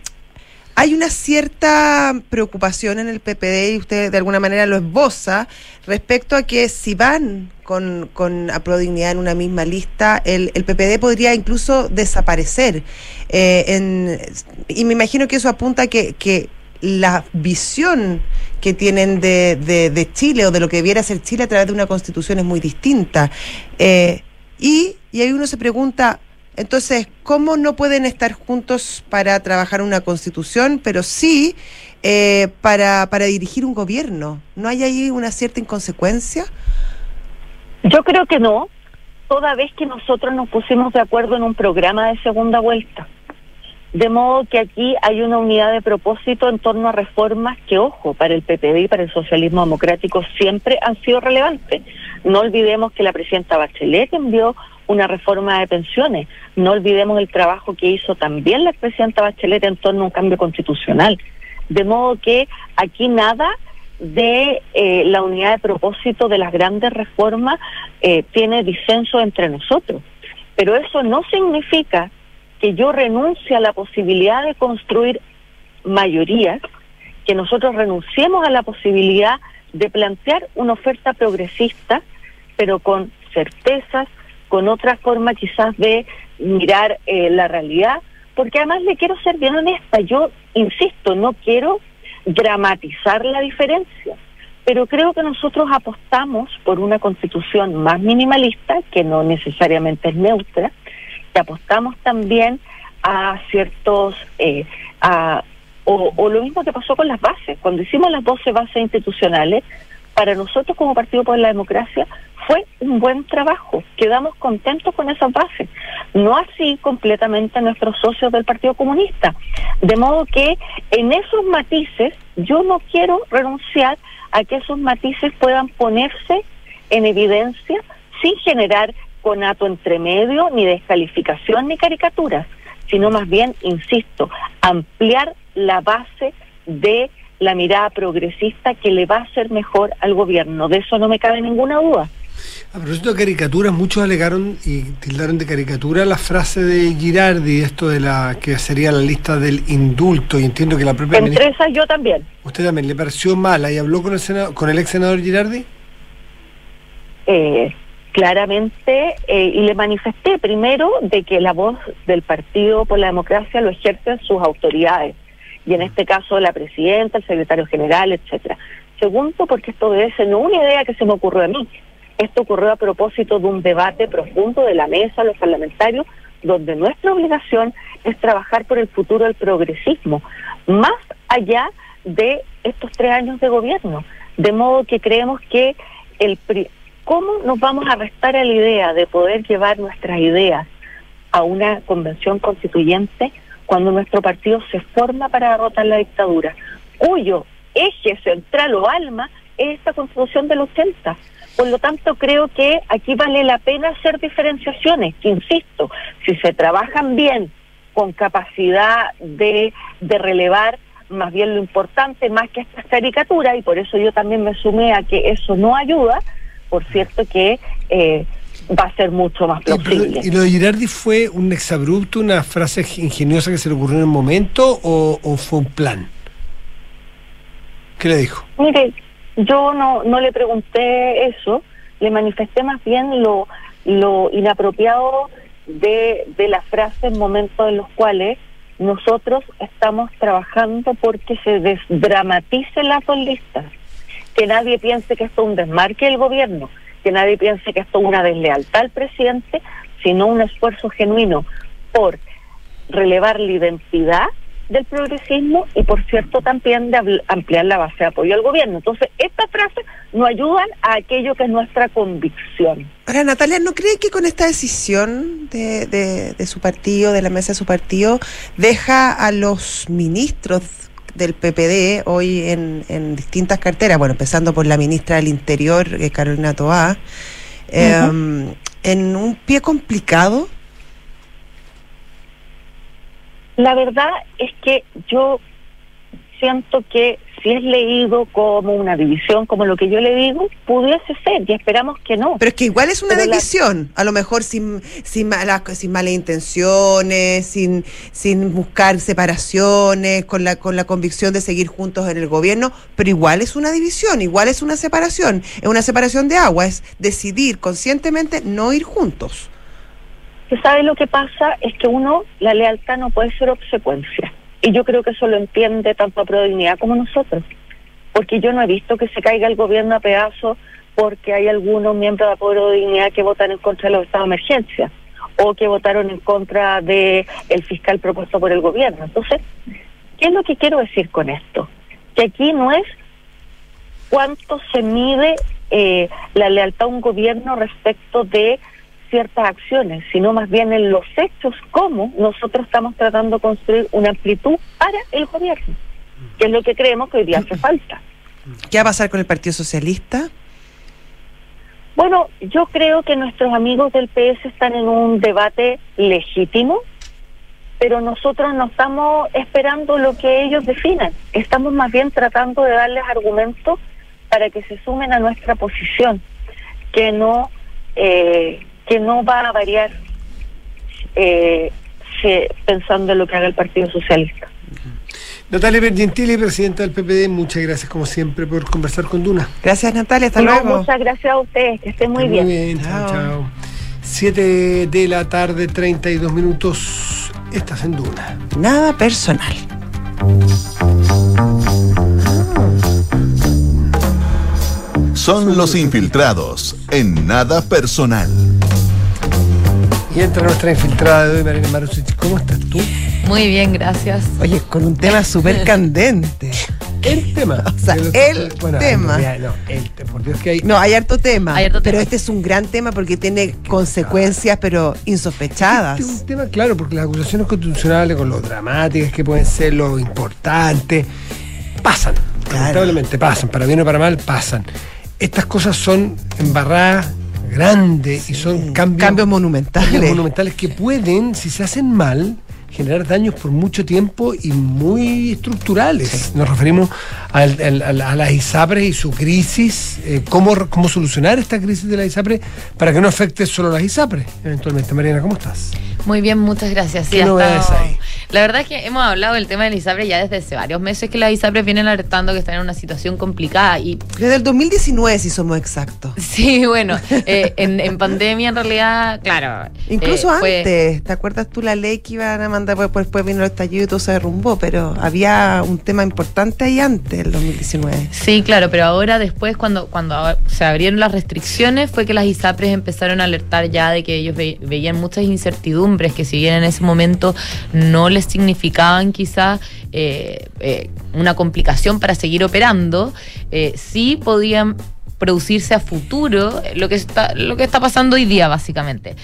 hay una cierta preocupación en el PPD y usted de alguna manera lo esboza respecto a que si van con, con Dignidad en una misma lista, el, el PPD podría incluso desaparecer. Eh, y me imagino que eso apunta a que, que la visión que tienen de, de, de Chile o de lo que debiera ser Chile a través de una constitución es muy distinta. Eh, y, y ahí uno se pregunta, entonces, ¿cómo no pueden estar juntos para trabajar una constitución, pero sí eh, para, para dirigir un gobierno? ¿No hay ahí una cierta inconsecuencia? Yo creo que no, toda vez que nosotros nos pusimos de acuerdo en un programa de segunda vuelta. De modo que aquí hay una unidad de propósito en torno a reformas que, ojo, para el PPD y para el socialismo democrático siempre han sido relevantes. No olvidemos que la presidenta Bachelet envió una reforma de pensiones. No olvidemos el trabajo que hizo también la presidenta Bachelet en torno a un cambio constitucional. De modo que aquí nada de eh, la unidad de propósito de las grandes reformas eh, tiene disenso entre nosotros. Pero eso no significa que yo renuncie a la posibilidad de construir mayorías, que nosotros renunciemos a la posibilidad de plantear una oferta progresista, pero con certezas, con otra forma quizás de mirar eh, la realidad, porque además le quiero ser bien honesta, yo insisto, no quiero dramatizar la diferencia, pero creo que nosotros apostamos por una constitución más minimalista, que no necesariamente es neutra, que apostamos también a ciertos, eh, a, o, o lo mismo que pasó con las bases, cuando hicimos las 12 bases institucionales, para nosotros como Partido por la Democracia fue un buen trabajo, quedamos contentos con esas bases, no así completamente nuestros socios del Partido Comunista, de modo que en esos matices yo no quiero renunciar a que esos matices puedan ponerse en evidencia sin generar conato entre medio, ni descalificación, ni caricaturas, sino más bien, insisto, ampliar la base de la mirada progresista que le va a hacer mejor al gobierno. De eso no me cabe ninguna duda. A propósito de caricaturas, muchos alegaron y tildaron de caricatura la frase de Girardi, esto de la que sería la lista del indulto, y entiendo que la propia Entre esas yo también. usted también le pareció mala y habló con el senado, con el ex senador Girardi. eh, claramente eh, y le manifesté primero de que la voz del Partido por la Democracia lo ejercen sus autoridades y en este caso la presidenta, el secretario general, etcétera. Segundo, porque esto ser no una idea que se me ocurrió a mí. Esto ocurrió a propósito de un debate profundo de la mesa, los parlamentarios, donde nuestra obligación es trabajar por el futuro del progresismo, más allá de estos tres años de gobierno. De modo que creemos que el pri- ¿cómo nos vamos a restar a la idea de poder llevar nuestras ideas a una convención constituyente cuando nuestro partido se forma para derrotar la dictadura, cuyo eje central o alma es esta constitución del 80? Por lo tanto, creo que aquí vale la pena hacer diferenciaciones, que insisto, si se trabajan bien, con capacidad de, de relevar más bien lo importante, más que estas caricaturas, y por eso yo también me sumé a que eso no ayuda, por cierto que eh, va a ser mucho más plausible. ¿Y lo de Girardi fue un exabrupto, una frase ingeniosa que se le ocurrió en el momento o, o fue un plan? ¿Qué le dijo? Mire, yo no, no le pregunté eso, le manifesté más bien lo, lo inapropiado de, de la frase en momentos en los cuales nosotros estamos trabajando porque se desdramaticen las dos listas. Que nadie piense que esto es un desmarque del gobierno, que nadie piense que esto es una deslealtad al presidente, sino un esfuerzo genuino por relevar la identidad del progresismo y, por cierto, también de ampliar la base de apoyo al gobierno. Entonces, estas frases nos ayudan a aquello que es nuestra convicción. Ahora, Natalia, ¿no cree que con esta decisión de, de, su partido, de la mesa de su partido, deja a los ministros del PPD hoy en, en distintas carteras, bueno, empezando por la ministra del Interior, eh, Carolina Toá, em, en un pie complicado. La verdad es que yo siento que si es leído como una división, como lo que yo le digo, pudiese ser, y esperamos que no. Pero es que igual es una división, a lo mejor sin, sin, sin malas intenciones, sin, sin buscar separaciones, con la, con la convicción de seguir juntos en el gobierno, pero igual es una división, igual es una separación, es una separación de agua, es decidir conscientemente no ir juntos que sabe lo que pasa es que uno, la lealtad no puede ser obsecuencia. Y yo creo que eso lo entiende tanto a Prodignidad como nosotros. Porque yo no he visto que se caiga el gobierno a pedazos porque hay algunos miembros de Prodignidad que votan en contra de los estados de emergencia o que votaron en contra de el fiscal propuesto por el gobierno. Entonces, ¿qué es lo que quiero decir con esto? Que aquí no es cuánto se mide eh, la lealtad a un gobierno respecto de ciertas acciones, sino más bien en los hechos, cómo nosotros estamos tratando de construir una amplitud para el gobierno, que es lo que creemos que hoy día hace [clears throat] falta. ¿Qué va a pasar con el Partido Socialista? Bueno, yo creo que nuestros amigos del PS están en un debate legítimo, pero nosotros no estamos esperando lo que ellos definan, estamos más bien tratando de darles argumentos para que se sumen a nuestra posición, que no eh, que no va a variar eh, pensando en lo que haga el Partido Socialista. Natalia Bergentili, presidenta del PPD, muchas gracias como siempre por conversar con Duna. Gracias Natalia, hasta luego. Muchas gracias a ustedes, que estén muy bien. Muy bien, chao, chao. Siete de la tarde, 32 minutos, estás en Duna. Nada personal. Son los infiltrados en nada personal. Y entra nuestra infiltrada de hoy, Marina Marusic. ¿Cómo estás tú? Muy bien, gracias. Oye, con un tema súper candente. El tema. [laughs] O sea, el tema. No, el, por Dios que hay. No, hay harto tema. Hay harto pero este es un gran tema porque tiene consecuencias, pero insospechadas. Este es un tema, claro, porque las acusaciones constitucionales, con lo dramáticas que pueden ser, lo importantes, pasan. Lamentablemente pasan. Para bien o para mal, pasan. Estas cosas son embarradas grandes y son cambios, monumentales. monumentales que pueden, si se hacen mal, generar daños por mucho tiempo y muy estructurales. Nos referimos a, las ISAPRES y su crisis, eh, cómo, cómo solucionar esta crisis de la ISAPRE para que no afecte solo a las ISAPRES. Eventualmente, Mariana, ¿cómo estás? Muy bien, muchas gracias. ¿Qué novedades ahí? La verdad es que hemos hablado del tema de la ISAPRE ya desde hace varios meses que las ISAPRES vienen alertando que están en una situación complicada y... Desde el 2019, si somos exactos. [laughs] Sí, bueno, eh, en, pandemia en realidad, claro. Incluso eh, antes, ¿te acuerdas tú la ley que iban a después vino el estallido y todo se derrumbó, pero había un tema importante ahí antes, el 2019. Sí, claro, pero ahora después cuando, cuando se abrieron las restricciones fue que las ISAPRES empezaron a alertar ya de que ellos veían muchas incertidumbres que si bien en ese momento no les significaban quizá eh, eh, una complicación para seguir operando, eh, sí podían producirse a futuro lo que está lo que está pasando hoy día básicamente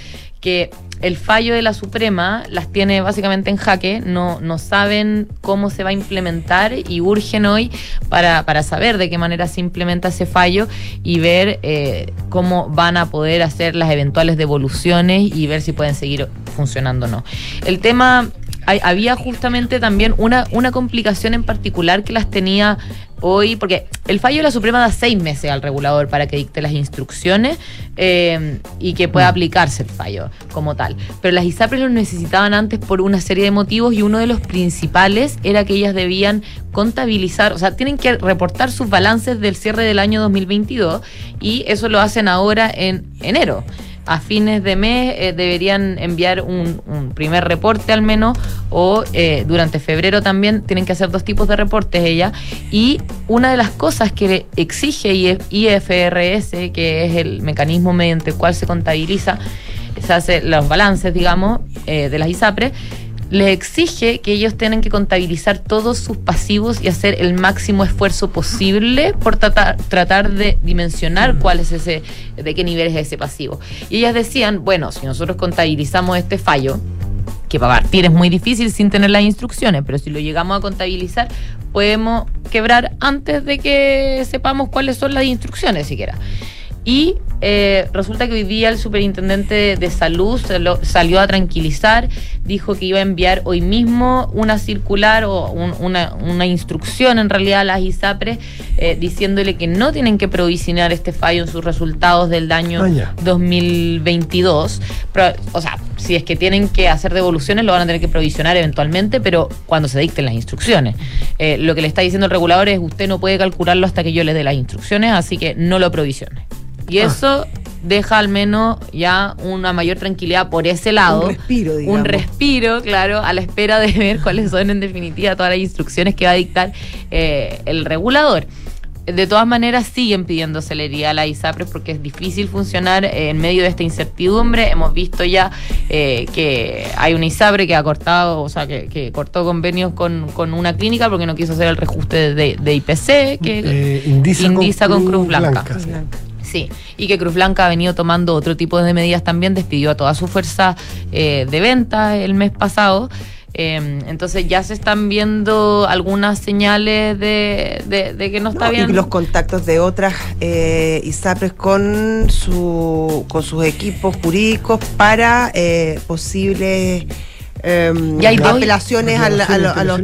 que el fallo de la Suprema las tiene básicamente en jaque, no, no saben cómo se va a implementar y urgen hoy para, para saber de qué manera se implementa ese fallo y ver eh, cómo van a poder hacer las eventuales devoluciones y ver si pueden seguir funcionando o no. El tema había justamente también una, una complicación en particular que las tenía hoy, porque el fallo de la Suprema da seis meses al regulador para que dicte las instrucciones eh, y que pueda aplicarse el fallo como tal. Pero las ISAPRES lo necesitaban antes por una serie de motivos y uno de los principales era que ellas debían contabilizar, o sea, tienen que reportar sus balances del cierre del año 2022 y eso lo hacen ahora en enero a fines de mes eh, deberían enviar un, un primer reporte al menos o eh, durante febrero también tienen que hacer dos tipos de reportes ella. Y una de las cosas que exige IF IFRS que es el mecanismo mediante el cual se contabiliza se hace los balances digamos eh, de las ISAPRES les exige que ellos tienen que contabilizar todos sus pasivos y hacer el máximo esfuerzo posible por tratar, tratar de dimensionar cuál es ese, de qué nivel es ese pasivo. Y ellas decían, bueno, si nosotros contabilizamos este fallo, que para partir es muy difícil sin tener las instrucciones, pero si lo llegamos a contabilizar, podemos quebrar antes de que sepamos cuáles son las instrucciones siquiera. Y eh, resulta que hoy día el superintendente de, salud salió a tranquilizar, dijo que iba a enviar hoy mismo una circular o un- una, una instrucción en realidad a las ISAPRES eh, diciéndole que no tienen que provisionar este fallo en sus resultados del año Ah, ya. 2022. Pero, o sea, si es que tienen que hacer devoluciones, lo van a tener que provisionar eventualmente, pero cuando se dicten las instrucciones. Eh, lo que le está diciendo el regulador es usted no puede calcularlo hasta que yo le dé las instrucciones, así que no lo provisione. Y Ah. eso deja al menos ya una mayor tranquilidad por ese lado. Un respiro, digamos. Un respiro, claro, a la espera de [laughs] ver cuáles son en definitiva todas las instrucciones que va a dictar eh, el regulador. De todas maneras, siguen pidiendo celeridad a la ISAPRES porque es difícil funcionar en medio de esta incertidumbre. Hemos visto ya eh, que hay una ISAPRE que ha cortado, o sea, que, que cortó convenios con, con una clínica porque no quiso hacer el reajuste de, de IPC, que Eh, Indisa con Cruz Blanca. sí. Sí, y que Cruz Blanca ha venido tomando otro tipo de medidas también, despidió a toda su fuerza eh, de venta el mes pasado. Eh, entonces ya se están viendo algunas señales de, de- de que no está No, bien. Y los contactos de otras eh, ISAPRES con, su, con sus equipos jurídicos para eh, posibles em, Y hay dos- apelaciones a, la- a lo- a los...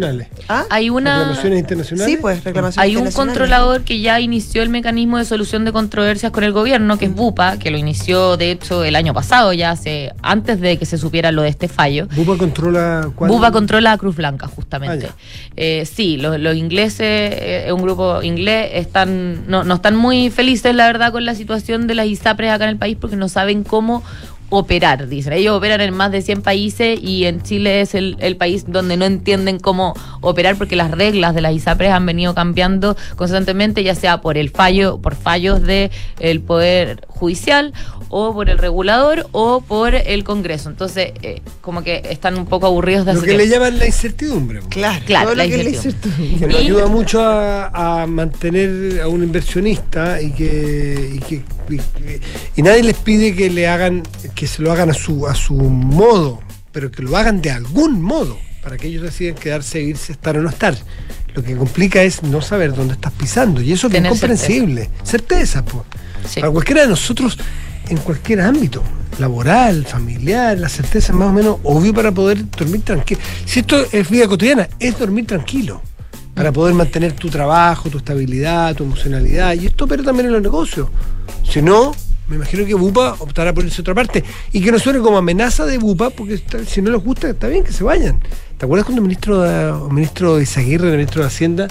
¿Ah? Hay una... Reclamaciones internacionales. Sí, pues reclamaciones Hay un controlador que ya inició el mecanismo de solución de controversias con el gobierno, que es BUPA, que lo inició de hecho el año pasado, ya hace antes de que se supiera lo de este fallo. Bupa controla cuál- Buba controla a Cruz Blanca, justamente. Ah, Eh, sí, los, los ingleses, eh, un grupo inglés, están no, no están muy felices, la verdad, con la situación de las ISAPRES acá en el país porque no saben cómo operar, dicen. Ellos operan en más de 100 países y en Chile es el, el país donde no entienden cómo operar porque las reglas de las ISAPRES han venido cambiando constantemente, ya sea por el fallo, por fallos del el Poder Judicial o por el regulador o por el Congreso. Entonces, eh, como que están un poco aburridos de Lo hacer que le llaman la incertidumbre. Claro, Claro, todo la lo que incertidumbre. que incertidumbre. Y- ayuda mucho a, a mantener a un inversionista y que, y que y, y nadie les pide que le hagan que se lo hagan a su a su modo pero que lo hagan de algún modo para que ellos deciden quedarse irse estar o no estar lo que complica es no saber dónde estás pisando y eso es bien Tener comprensible certeza, pues Sí. para cualquiera de nosotros en cualquier ámbito laboral, familiar, la certeza más o menos obvio para poder dormir tranquilo. Si esto es vida cotidiana, es dormir tranquilo para poder mantener tu trabajo, tu estabilidad, tu emocionalidad. Y esto opera también en los negocios. Si no, me imagino que Bupa optará por irse a otra parte. Y que no suene como amenaza de Bupa, porque si no les gusta, está bien que se vayan. ¿Te acuerdas cuando el ministro, de, el el ministro de Hacienda,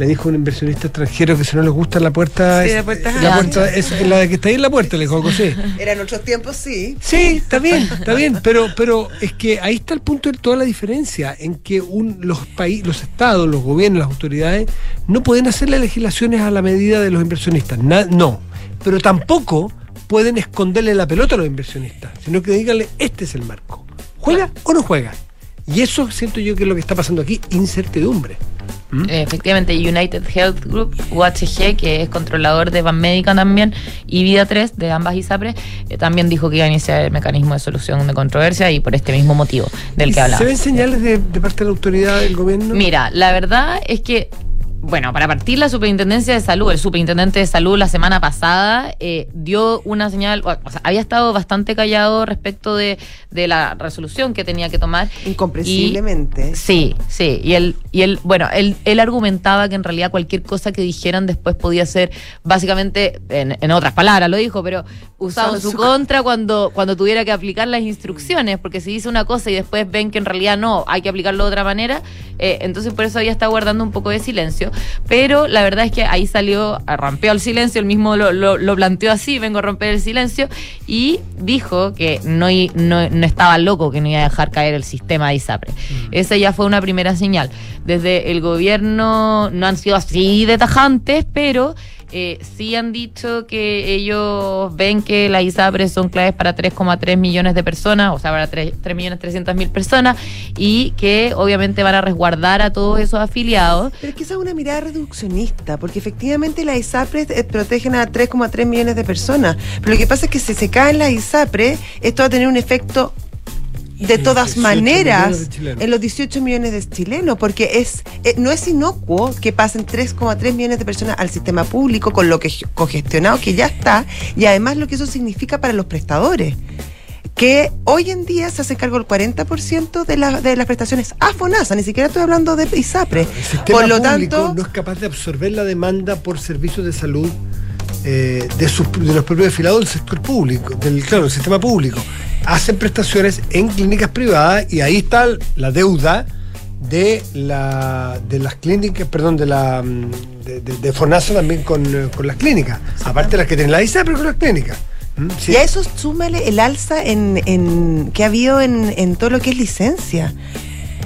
le dijo a un inversionista extranjero que si no les gusta la puerta, Sí, es, la puerta es la puerta es la de que está ahí en la puerta, le dijo José. [laughs] Era en otros tiempos, sí. Sí, está bien, está bien, pero, pero es que ahí está el punto de toda la diferencia, en que un, los países, los estados, los gobiernos, las autoridades, no pueden hacer las legislaciones a la medida de los inversionistas. Na- no, pero tampoco pueden esconderle la pelota a los inversionistas, sino que díganle, este es el marco. ¿Juega o no juega? Y eso siento yo que es lo que está pasando aquí, incertidumbre. ¿Mm? Eh, Efectivamente, United Health Group, UHG, que es controlador de Banmédica también, y Vida 3, de ambas ISAPRES, eh, también dijo que iba a iniciar el mecanismo de solución de controversia y por este mismo motivo del que ¿Se hablaba. ven señales de, de parte de la autoridad del gobierno? Mira, la verdad es que bueno, para partir la Superintendencia de Salud, el Superintendente de Salud la semana pasada eh, dio una señal, o sea, había estado bastante callado respecto de, de la resolución que tenía que tomar. Incomprensiblemente. Y- sí, sí. Y él, y él bueno, él, él argumentaba que en realidad cualquier cosa que dijeran después podía ser, básicamente, en, en otras palabras lo dijo, pero usado en su contra cuando, cuando tuviera que aplicar las instrucciones, porque si dice una cosa y después ven que en realidad no, hay que aplicarlo de otra manera, eh, entonces por eso había estado guardando un poco de silencio. Pero la verdad es que ahí salió, rompió el silencio, él mismo lo, lo- lo planteó así, vengo a romper el silencio, y dijo que no, no, no estaba loco, que no iba a dejar caer el sistema de ISAPRE. Esa ya fue una primera señal. Desde el gobierno no han sido así de tajantes, pero eh, sí han dicho que ellos ven que las ISAPRES son claves para 3,3 millones de personas, o sea, para 3, 3 millones 300 mil personas, y que obviamente van a resguardar a todos esos afiliados. Pero es que esa es una mirada reduccionista, porque efectivamente las ISAPRES eh, protegen a 3,3 millones de personas. Pero lo que pasa es que si se caen las ISAPRES, esto va a tener un efecto de todas 18 maneras de en los 18 millones de chilenos, porque es eh, no es inocuo que pasen 3,3 millones de personas al sistema público con lo que congestionado que ya está y además lo que eso significa para los prestadores que hoy en día se hace cargo el 40% de, la- de las prestaciones a FONASA, ni siquiera estoy hablando de ISAPRE. El sistema Por lo tanto, no es capaz de absorber la demanda por servicios de salud eh, de, sus- de los propios afiliados del sector público, del claro, del sistema público. Hacen prestaciones en clínicas privadas y ahí está la deuda de la de las clínicas, perdón, de la mm, de, de- también con, eh, con las clínicas. Aparte de las que tienen la ISA, pero con las clínicas. ¿Mm? Sí. y a eso súmale el alza en, en- que ha habido en, en todo lo que es licencia.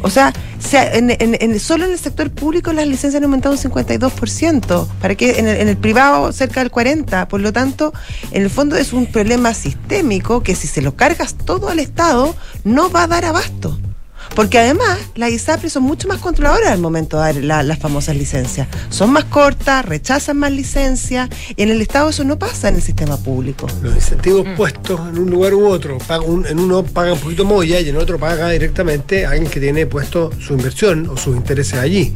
O sea, se ha- en- en- en- solo en el sector público las licencias han aumentado un 52%, para que en el, en el privado cerca del 40%. Por lo tanto, en el fondo es un problema sistémico que si se lo cargas todo al Estado, no va a dar abasto. Porque además las ISAPRES son mucho más controladoras al momento de dar la- las famosas licencias. Son más cortas, rechazan más licencias y en el Estado eso no pasa en el sistema público. Los incentivos puestos en un lugar u otro, un- en uno paga un poquito molla y en otro paga directamente a alguien que tiene puesto su inversión o sus intereses allí.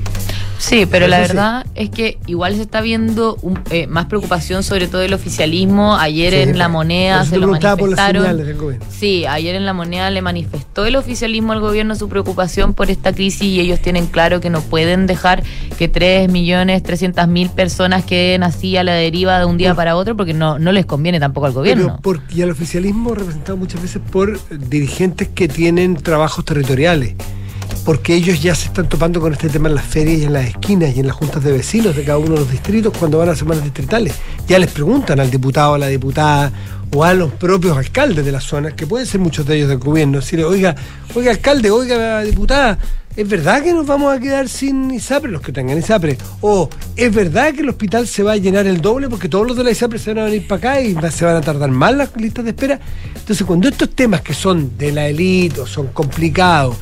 Sí, pero la sí. verdad es que igual se está viendo un- eh, más preocupación sobre todo del oficialismo. Ayer Sí, en La por- Moneda por se lo por manifestaron. señales del gobierno. Sí, ayer en La Moneda le manifestó el oficialismo al gobierno su preocupación por esta crisis y ellos tienen claro que no pueden dejar que 3 millones 300 mil personas queden así a la deriva de un día para otro porque no, no les conviene tampoco al gobierno. Pero por- y al oficialismo representado muchas veces por dirigentes que tienen trabajos territoriales. Porque ellos ya se están topando con este tema en las ferias y en las esquinas y en las juntas de vecinos de cada uno de los distritos cuando van a semanas distritales. Ya les preguntan al diputado, a la diputada o a los propios alcaldes de las zonas, que pueden ser muchos de ellos del gobierno, decirle, oiga, oiga alcalde, oiga diputada, ¿es verdad que nos vamos a quedar sin ISAPRE, los que tengan ISAPRE? O ¿es verdad que el hospital se va a llenar el doble porque todos los de la ISAPRE se van a venir para acá y se van a tardar más las listas de espera? Entonces, cuando estos temas que son de la élite o son complicados,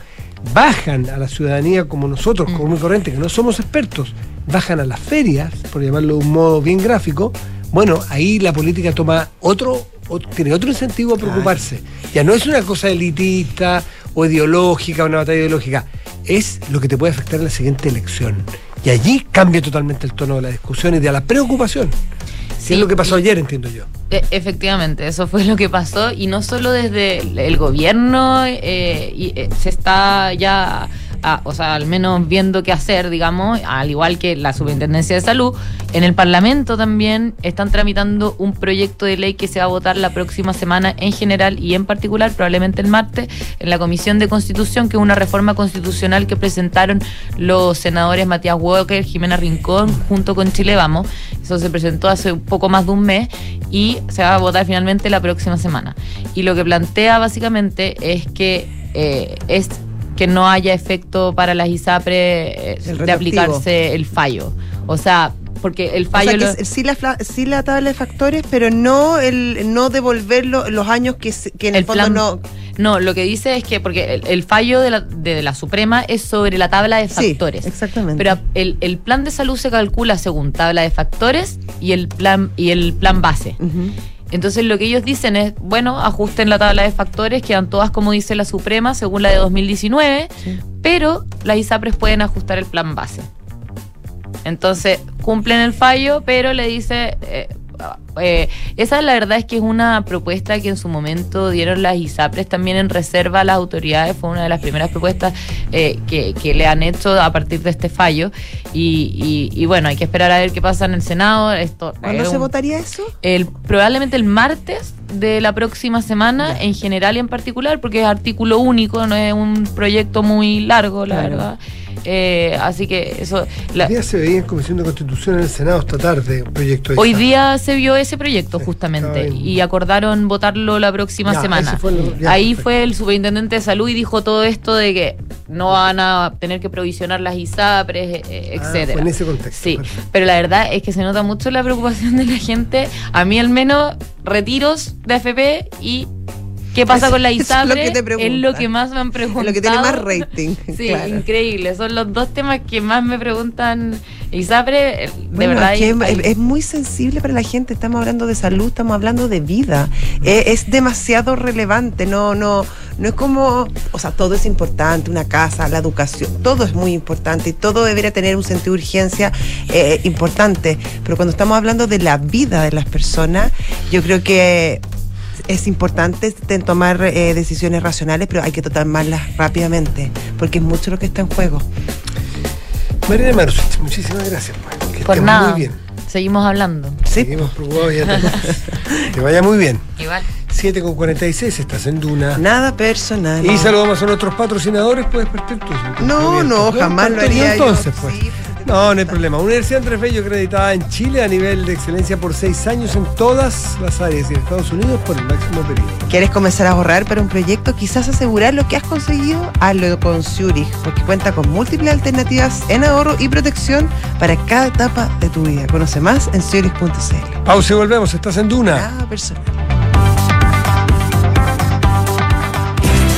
bajan a la ciudadanía como nosotros, como muy corriente, que no somos expertos, bajan a las ferias, por llamarlo de un modo bien gráfico, bueno, ahí la política toma otro, tiene otro incentivo a preocuparse. Ya no es una cosa elitista o ideológica, una batalla ideológica, es lo que te puede afectar en la siguiente elección. Y allí cambia totalmente el tono de la discusión y de la preocupación. Sí, es lo que pasó ayer, entiendo yo. E- Efectivamente, eso fue lo que pasó y no solo desde el, el gobierno eh, y, eh, se está ya, ah, o sea, al menos viendo qué hacer, digamos, al igual que la Superintendencia de Salud, en el Parlamento también están tramitando un proyecto de ley que se va a votar la próxima semana en general y en particular, probablemente el martes, en la Comisión de Constitución, que es una reforma constitucional que presentaron los senadores Matías Walker, Jimena Rincón, junto con Chile Vamos. Eso se presentó hace un poco más de un mes y se va a votar finalmente la próxima semana. Y lo que plantea básicamente es que eh, es que no haya efecto para las ISAPRE eh, El de aplicarse el fallo. O sea, porque el O fallo... sea, que lo- es- sí, la, fla- sí la tabla de factores, pero no el no devolver lo- los años que, se- que en el, El fondo plan- no... No, lo que dice es que, porque el, el fallo de la, de la Suprema es sobre la tabla de Sí, factores. exactamente. Pero el, el plan de salud se calcula según tabla de factores y el plan, y el plan base. Entonces lo que ellos dicen es, bueno, ajusten la tabla de factores, quedan todas como dice la Suprema, según la de 2019, pero las ISAPRES pueden ajustar el plan base. Entonces, cumplen el fallo, pero le dice... eh, eh, esa la verdad es que es una propuesta que en su momento dieron las ISAPRES también en reserva a las autoridades, fue una de las primeras propuestas eh, que, que le han hecho a partir de este fallo y, y- y bueno, hay que esperar a ver qué pasa en el Senado. Esto ¿Cuándo se un- votaría eso? el, probablemente el martes de la próxima semana, en general y en particular, porque es artículo único, no es un proyecto muy largo, la Claro. verdad. Eh, así que eso. la- Hoy día se veía en Comisión de Constitución en el Senado esta tarde un proyecto de hoy día se vio ese proyecto justamente y acordaron votarlo la próxima Ya, semana. ese fue el- ya, Ahí perfecto. fue el superintendente de salud y dijo todo esto de que no van a tener que provisionar las ISAPRES, eh, Ah, etcétera. fue en ese contexto. Sí, perfecto. pero la verdad es que se nota mucho la preocupación de la gente. A mí al menos retiros de AFP y qué pasa con la eso es lo que es lo más me han preguntado. Lo que tiene más rating. [laughs] Sí, claro. increíble. Son los dos temas que más me preguntan. ISAPRE, eh, de Bueno, verdad. es, hay- es, es muy sensible para la gente. Estamos hablando de salud, estamos hablando de vida. Eh, es demasiado relevante. No, no, no es como, o sea, todo es importante, una casa, la educación, todo es muy importante y todo debería tener un sentido de urgencia eh, importante. Pero cuando estamos hablando de la vida de las personas, yo creo que es importante en tomar eh, decisiones racionales, pero hay que tomarlas rápidamente, porque es mucho lo que está en juego. Mariana Marusic, muchísimas gracias. pues. Que Por nada. Muy bien. Seguimos hablando. Sí. Seguimos preocupados ya te- [laughs] Que vaya muy bien. Igual. 7 con 46, estás en Duna. Nada personal. Y saludamos a nuestros patrocinadores, puedes partir tú. No, no, jamás lo yo haría yo. entonces, pues. Sí, No, no hay problema. Universidad Andrés Bello acreditada en Chile a nivel de excelencia por seis años en todas las áreas y en Estados Unidos por el máximo periodo. ¿Quieres comenzar a ahorrar para un proyecto? Quizás asegurar lo que has conseguido, hazlo con Zurich, porque cuenta con múltiples alternativas en ahorro y protección para cada etapa de tu vida. Conoce más en zurich.cl. Pausa y volvemos. Estás en Duna. Nada personal.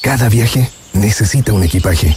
Cada viaje necesita un equipaje.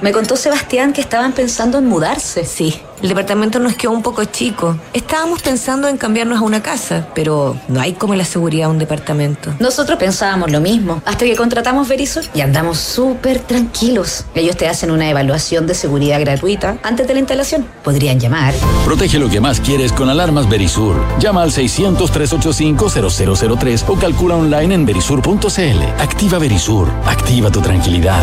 Me contó Sebastián que estaban pensando en mudarse. Sí, el departamento nos quedó un poco chico. Estábamos pensando en cambiarnos a una casa, pero no hay como la seguridad de un departamento. Nosotros pensábamos lo mismo, hasta que contratamos Verisur y andamos súper tranquilos. Ellos te hacen una evaluación de seguridad gratuita antes de la instalación. Podrían llamar. Protege lo que más quieres con alarmas Verisur. Llama al 600-385-0003 o calcula online en verisur.cl. Activa Verisur. Activa tu tranquilidad.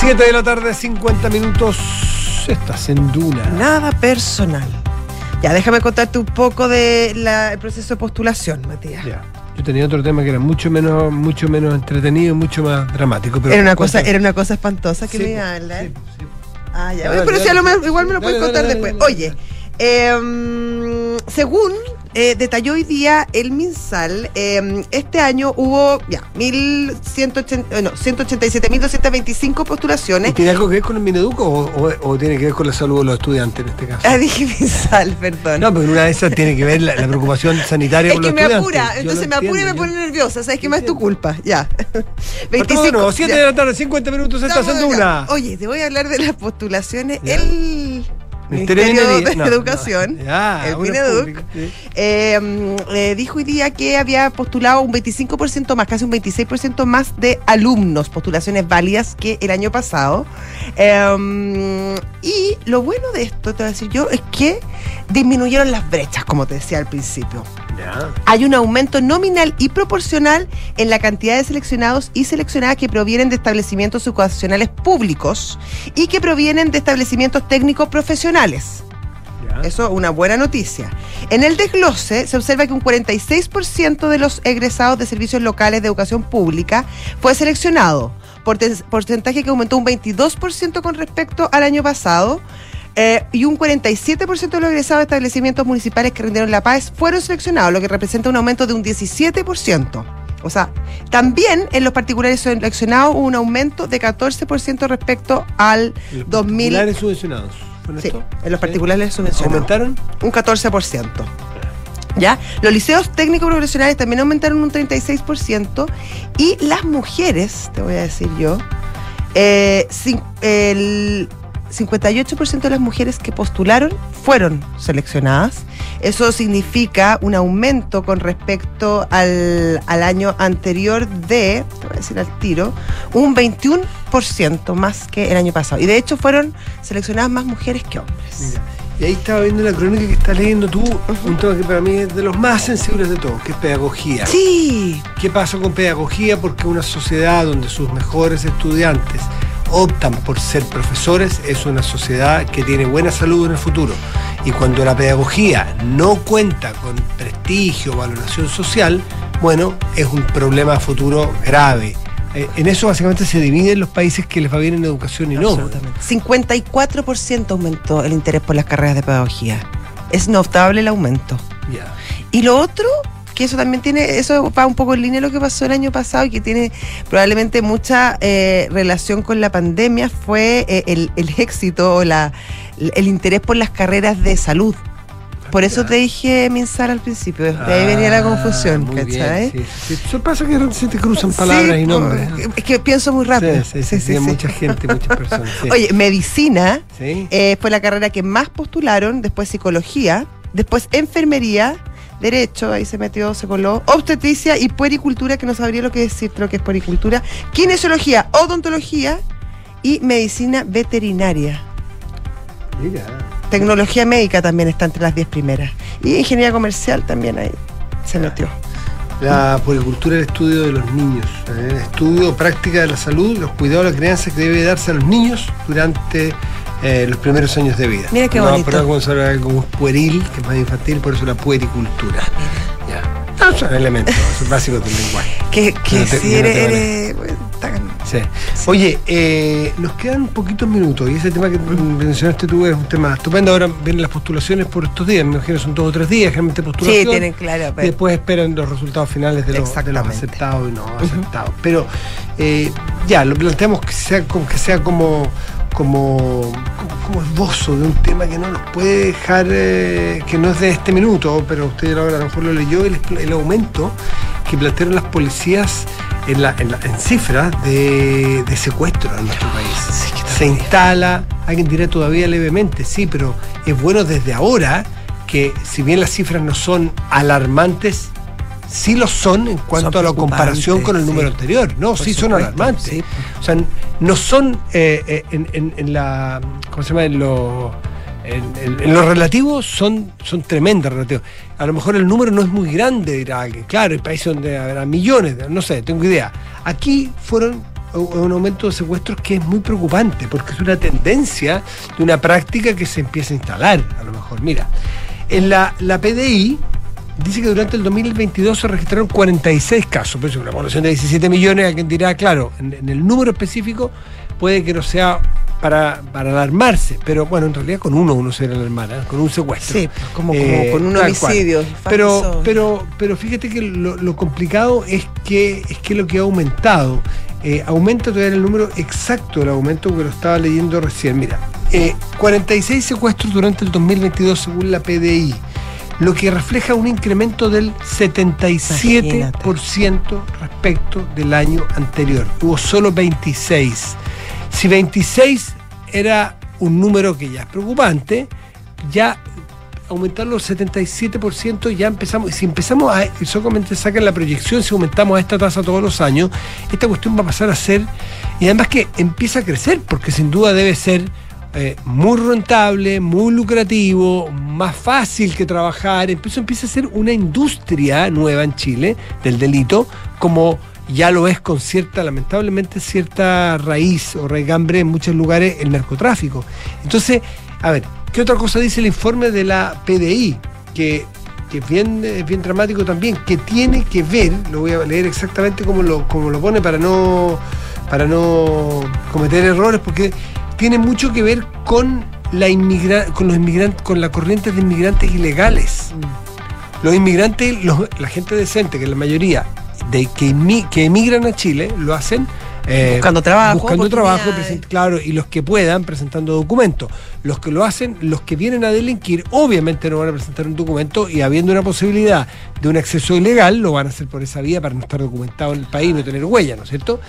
7 de la tarde, 50 minutos. Estás en Duna. Nada personal. Ya, déjame contarte un poco del proceso de postulación, Matías. Ya. Yo tenía otro tema que era mucho menos, mucho menos entretenido y mucho más dramático. Pero era, una cosa, era una cosa espantosa que Sí, me iba po, a hablar. sí, sí. Ah, ya. Dale, pero dale, si a lo dale. mejor- igual me lo puedes contar después. Oye, em, según eh, detalló hoy día el MinSal, em, este año hubo ya 1180, eh, no, 187.225 postulaciones. ¿Y ¿Tiene algo que ver con el Mineduco o, o- o tiene que ver con la salud de los estudiantes en este caso? Ah, [laughs] dije MinSal, perdón. No, pero una de esas tiene que ver la, la preocupación [laughs] sanitaria es que los me estudiantes. apura, Yo entonces me apura y me pone nerviosa. ¿Sabes qué más es tu culpa? Ya. [laughs] yo- Bueno, 7 ya. de la tarde, 50 minutos, Estamos Duna. acá. Oye, te voy a hablar de las postulaciones. Ya. El Ministerio de [laughs] Ministerio de No, Educación, no. Ya, el Mineduc, sí. eh, dijo hoy día que había postulado un 25% más, casi un 26% más de alumnos, postulaciones válidas que el año pasado. Eh, y lo bueno de esto, te voy a decir yo, es que disminuyeron las brechas, como te decía al principio. Ya. Hay un aumento nominal y proporcional en la cantidad de seleccionados y seleccionadas que provienen de establecimientos educacionales públicos y que provienen de establecimientos técnicos profesionales. Ya. Eso es una buena noticia. En el desglose se observa que un 46% de los egresados de servicios locales de educación pública fue seleccionado, porte- porcentaje que aumentó un 22% con respecto al año pasado. eh, y un 47% de los egresados de establecimientos municipales que rindieron la paz fueron seleccionados, lo que representa un aumento de un 17%. O sea, también en los particulares seleccionados hubo un aumento de 14% respecto al Los 2000. particulares subvencionados. ¿Fue Sí, esto? en los Sí. particulares subvencionados. ¿Aumentaron? Un 14%. ¿Ya? Los liceos técnicos profesionales también aumentaron un 36% y las mujeres, te voy a decir yo, eh, el 58% de las mujeres que postularon fueron seleccionadas. Eso significa un aumento con respecto al, al año anterior de, te voy a decir al tiro, un 21% más que el año pasado. Y de hecho fueron seleccionadas más mujeres que hombres. Mira, Y ahí estaba viendo la crónica que estás leyendo tú, un tema que para mí es de los más sensibles de todos, que es pedagogía. Sí, ¿Qué pasa con pedagogía? Porque una sociedad donde sus mejores estudiantes optan por ser profesores es una sociedad que tiene buena salud en el futuro. Y cuando la pedagogía no cuenta con prestigio, valoración social, bueno, es un problema futuro grave. Eh, en eso básicamente se dividen los países que les va bien en educación y no. Absolutamente. 54% aumentó el interés por las carreras de pedagogía. Es notable el aumento. Y lo otro, que eso también tiene, eso va un poco en línea lo que pasó el año pasado y que tiene probablemente mucha eh, relación con la pandemia, fue eh, el, el éxito o la, el interés por las carreras de salud. Por eso te dije Minsar al principio, de ahí venía la confusión, Ah, bien, ¿cachai? sí, sí. Eso pasa que se te cruzan palabras Sí, y nombres. Es que pienso muy rápido. Sí, sí, mucha gente, muchas personas. Oye, medicina eh, fue la carrera que más postularon, después psicología, después enfermería, derecho, ahí se metió, se coló, obstetricia y puericultura, que no sabría lo que decir, lo que es puericultura, kinesiología, odontología y medicina veterinaria. Mira. Tecnología médica también está entre las 10 primeras. Y ingeniería comercial también ahí se metió. La puericultura es el estudio de los niños, ¿eh? el estudio práctica de la salud, los cuidados de la crianza que debe darse a los niños durante eh, los primeros años de vida. Mira qué no. Pero como sobre algo pueril, que es más infantil, por eso la puericultura. Ya. No, son elementos [laughs] básicos del lenguaje. Que, que No te- si eres, bueno, Sí. Oye, eh, nos quedan poquitos minutos y ese tema que mencionaste tú es un tema estupendo. Ahora vienen las postulaciones por estos días, me imagino son dos o tres días, generalmente postulación. Sí, tienen claro. Pero- después esperan los resultados finales de los, de los aceptados y no aceptados. Pero eh, ya, lo planteamos que sea como, que sea como, como, como, esbozo de un tema que no nos puede dejar, eh, que no es de este minuto, pero usted ahora a lo mejor lo leyó, el, el aumento que plantearon las policías en, la, en, la- en cifras de, de secuestro en nuestro país. Se instala, alguien dirá todavía levemente, sí, pero es bueno desde ahora que si bien las cifras no son alarmantes, sí lo son en cuanto a la comparación con el número sí. anterior. No, Por sí son alarmantes. sí. O sea, no son eh, eh, en, en- en la. ¿Cómo se llama? En lo. En, en- lo relativo son, son tremendas relativos. A lo mejor el número no es muy grande, dirá alguien. Claro, hay países donde habrá millones, de- no sé, tengo idea. Aquí fueron un aumento de secuestros que es muy preocupante, porque es una tendencia de una práctica que se empieza a instalar, a lo mejor. Mira, en la, la PDI dice que durante el 2022 se registraron 46 casos, pues una población de 17 millones, alguien dirá, claro, en, en el número específico puede que no sea para, para alarmarse, pero bueno, en realidad con uno uno se alarmar, ¿eh? con un secuestro. Sí, pues, como- como Eh, con un homicidio Pero, pero, pero fíjate que lo, lo complicado es que, es que lo que ha aumentado, eh, aumenta todavía el número exacto del aumento que lo estaba leyendo recién. Mira, eh, 46 secuestros durante el 2022 según la PDI, lo que refleja un incremento del 77% respecto del año anterior. Hubo solo 26. Si 26 era un número que ya es preocupante, ya aumentarlo al 77%, ya empezamos, si empezamos a, solamente sacan la proyección, si aumentamos a esta tasa todos los años, esta cuestión va a pasar a ser, y además que empieza a crecer, porque sin duda debe ser eh, muy rentable, muy lucrativo, más fácil que trabajar, entonces empieza a ser una industria nueva en Chile del delito, como ya lo es con cierta, lamentablemente, cierta raíz o raigambre en muchos lugares el narcotráfico. Entonces, a ver, ¿qué otra cosa dice el informe de la PDI? Que, que es bien, eh, bien dramático también, que tiene que ver, lo voy a leer exactamente como lo, como lo pone para no, para no cometer errores, porque tiene mucho que ver con la inmigra con los inmigrantes, con la corriente de inmigrantes ilegales. Los inmigrantes, los- la gente decente, que la mayoría de que, que emigran a Chile, lo hacen eh, Buscando trabajo, buscando trabajo, claro, y los que puedan presentando documentos. Los que lo hacen, los que vienen a delinquir, obviamente no van a presentar un documento y habiendo una posibilidad de un acceso ilegal, lo van a hacer por esa vía para no estar documentado en el país y no tener huella, ¿no es cierto?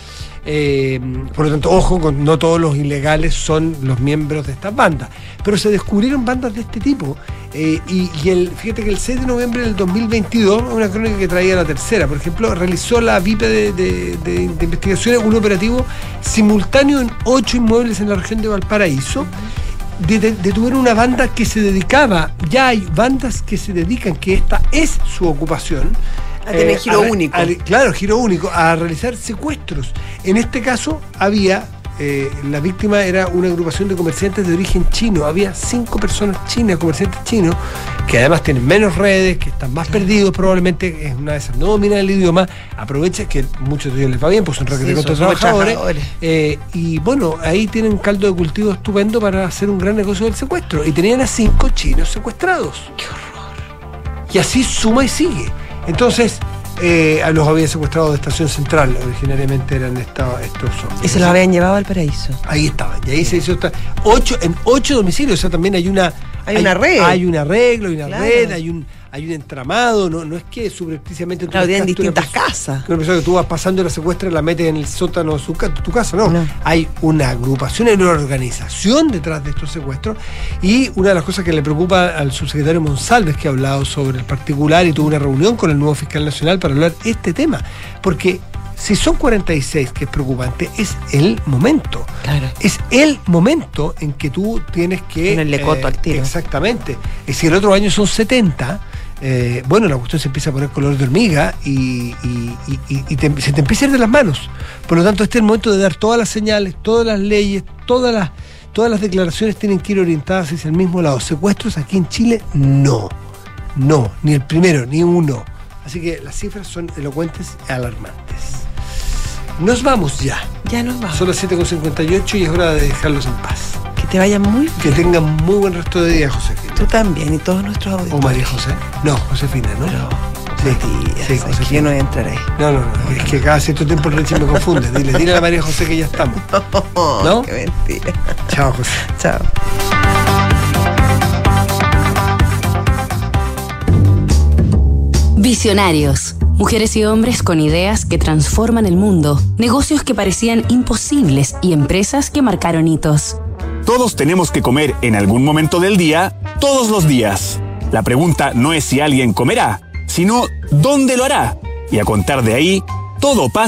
Eh, por lo tanto, ojo, no todos los ilegales son los miembros de estas bandas. Pero se descubrieron bandas de este tipo. eh, y fíjate que el 6 de noviembre del 2022, una crónica que traía la tercera, por ejemplo, realizó la VIPE de, de- de- de investigaciones un operativo simultáneo en ocho inmuebles en la región de Valparaíso. De- de- detuvieron una banda que se dedicaba, ya hay bandas que se dedican, que esta es su ocupación. Eh, A tener giro a re- único. a claro, giro único, a realizar secuestros. En este caso había, eh, la víctima era una agrupación de comerciantes de origen chino, había cinco personas chinas, comerciantes chinos, que además tienen menos redes, que están más perdidos probablemente, es una de esas no domina el idioma, aprovecha que muchos de ellos les va bien, pues son Sí, trabajadores, trabajadores. eh, y bueno, ahí tienen caldo de cultivo estupendo para hacer un gran negocio del secuestro, y tenían a cinco chinos secuestrados. ¡Qué horror! Y así suma y sigue. Entonces, eh, los habían secuestrado de Estación Central, originariamente eran esta- estos hombres. Y se los habían llevado al paraíso. Ahí estaban, y ahí se hizo otra- ocho, en ocho domicilios, o sea, también hay una... Hay una red. Hay un arreglo, hay una Claro. red, hay un, hay un entramado, no, no es que subrepticiamente tú Claro, tienen una distintas casas. una persona que tú vas pasando y la secuestra y la metes en el sótano de su tu casa, no. No. Hay una agrupación, hay una organización detrás de estos secuestros. Y una de las cosas que le preocupa al subsecretario Monsalves, que ha hablado sobre el particular y tuvo una reunión con el nuevo fiscal nacional para hablar este tema. Porque si son 46, que es preocupante, es el momento. Claro. Es el momento en que tú tienes que. Ponerle coto al tiro. Exactamente. Y si el otro año son 70, eh, bueno, la cuestión se empieza a poner color de hormiga y, y- y- y- y te- se te empieza a ir de las manos. Por lo tanto, este es el momento de dar todas las señales, todas las leyes, todas las, todas las declaraciones tienen que ir orientadas hacia el mismo lado. Secuestros aquí en Chile, no. No, ni el primero, ni uno. Así que las cifras son elocuentes y alarmantes. Nos vamos ya. Ya nos vamos. Son las 7.58 y es hora de dejarlos en paz. Que te vaya muy bien. Que tengan muy buen resto de día, José. Tú también y todos nuestros O auditores. María José. No, Josefina, ¿no? Sí, Matías, sí, es que yo Josefina. no voy a entrar ahí. No, no, no. Es que cada cierto tiempo el Richie me confunde. Dile, dile a la María José que ya estamos. [laughs] ¿No? Qué mentira. Chao, José. Chao. Visionarios. Mujeres y hombres con ideas que transforman el mundo, negocios que parecían imposibles y empresas que marcaron hitos. Todos tenemos que comer en algún momento del día, todos los días. La pregunta no es si alguien comerá, sino dónde lo hará. Y a contar de ahí, todo pasa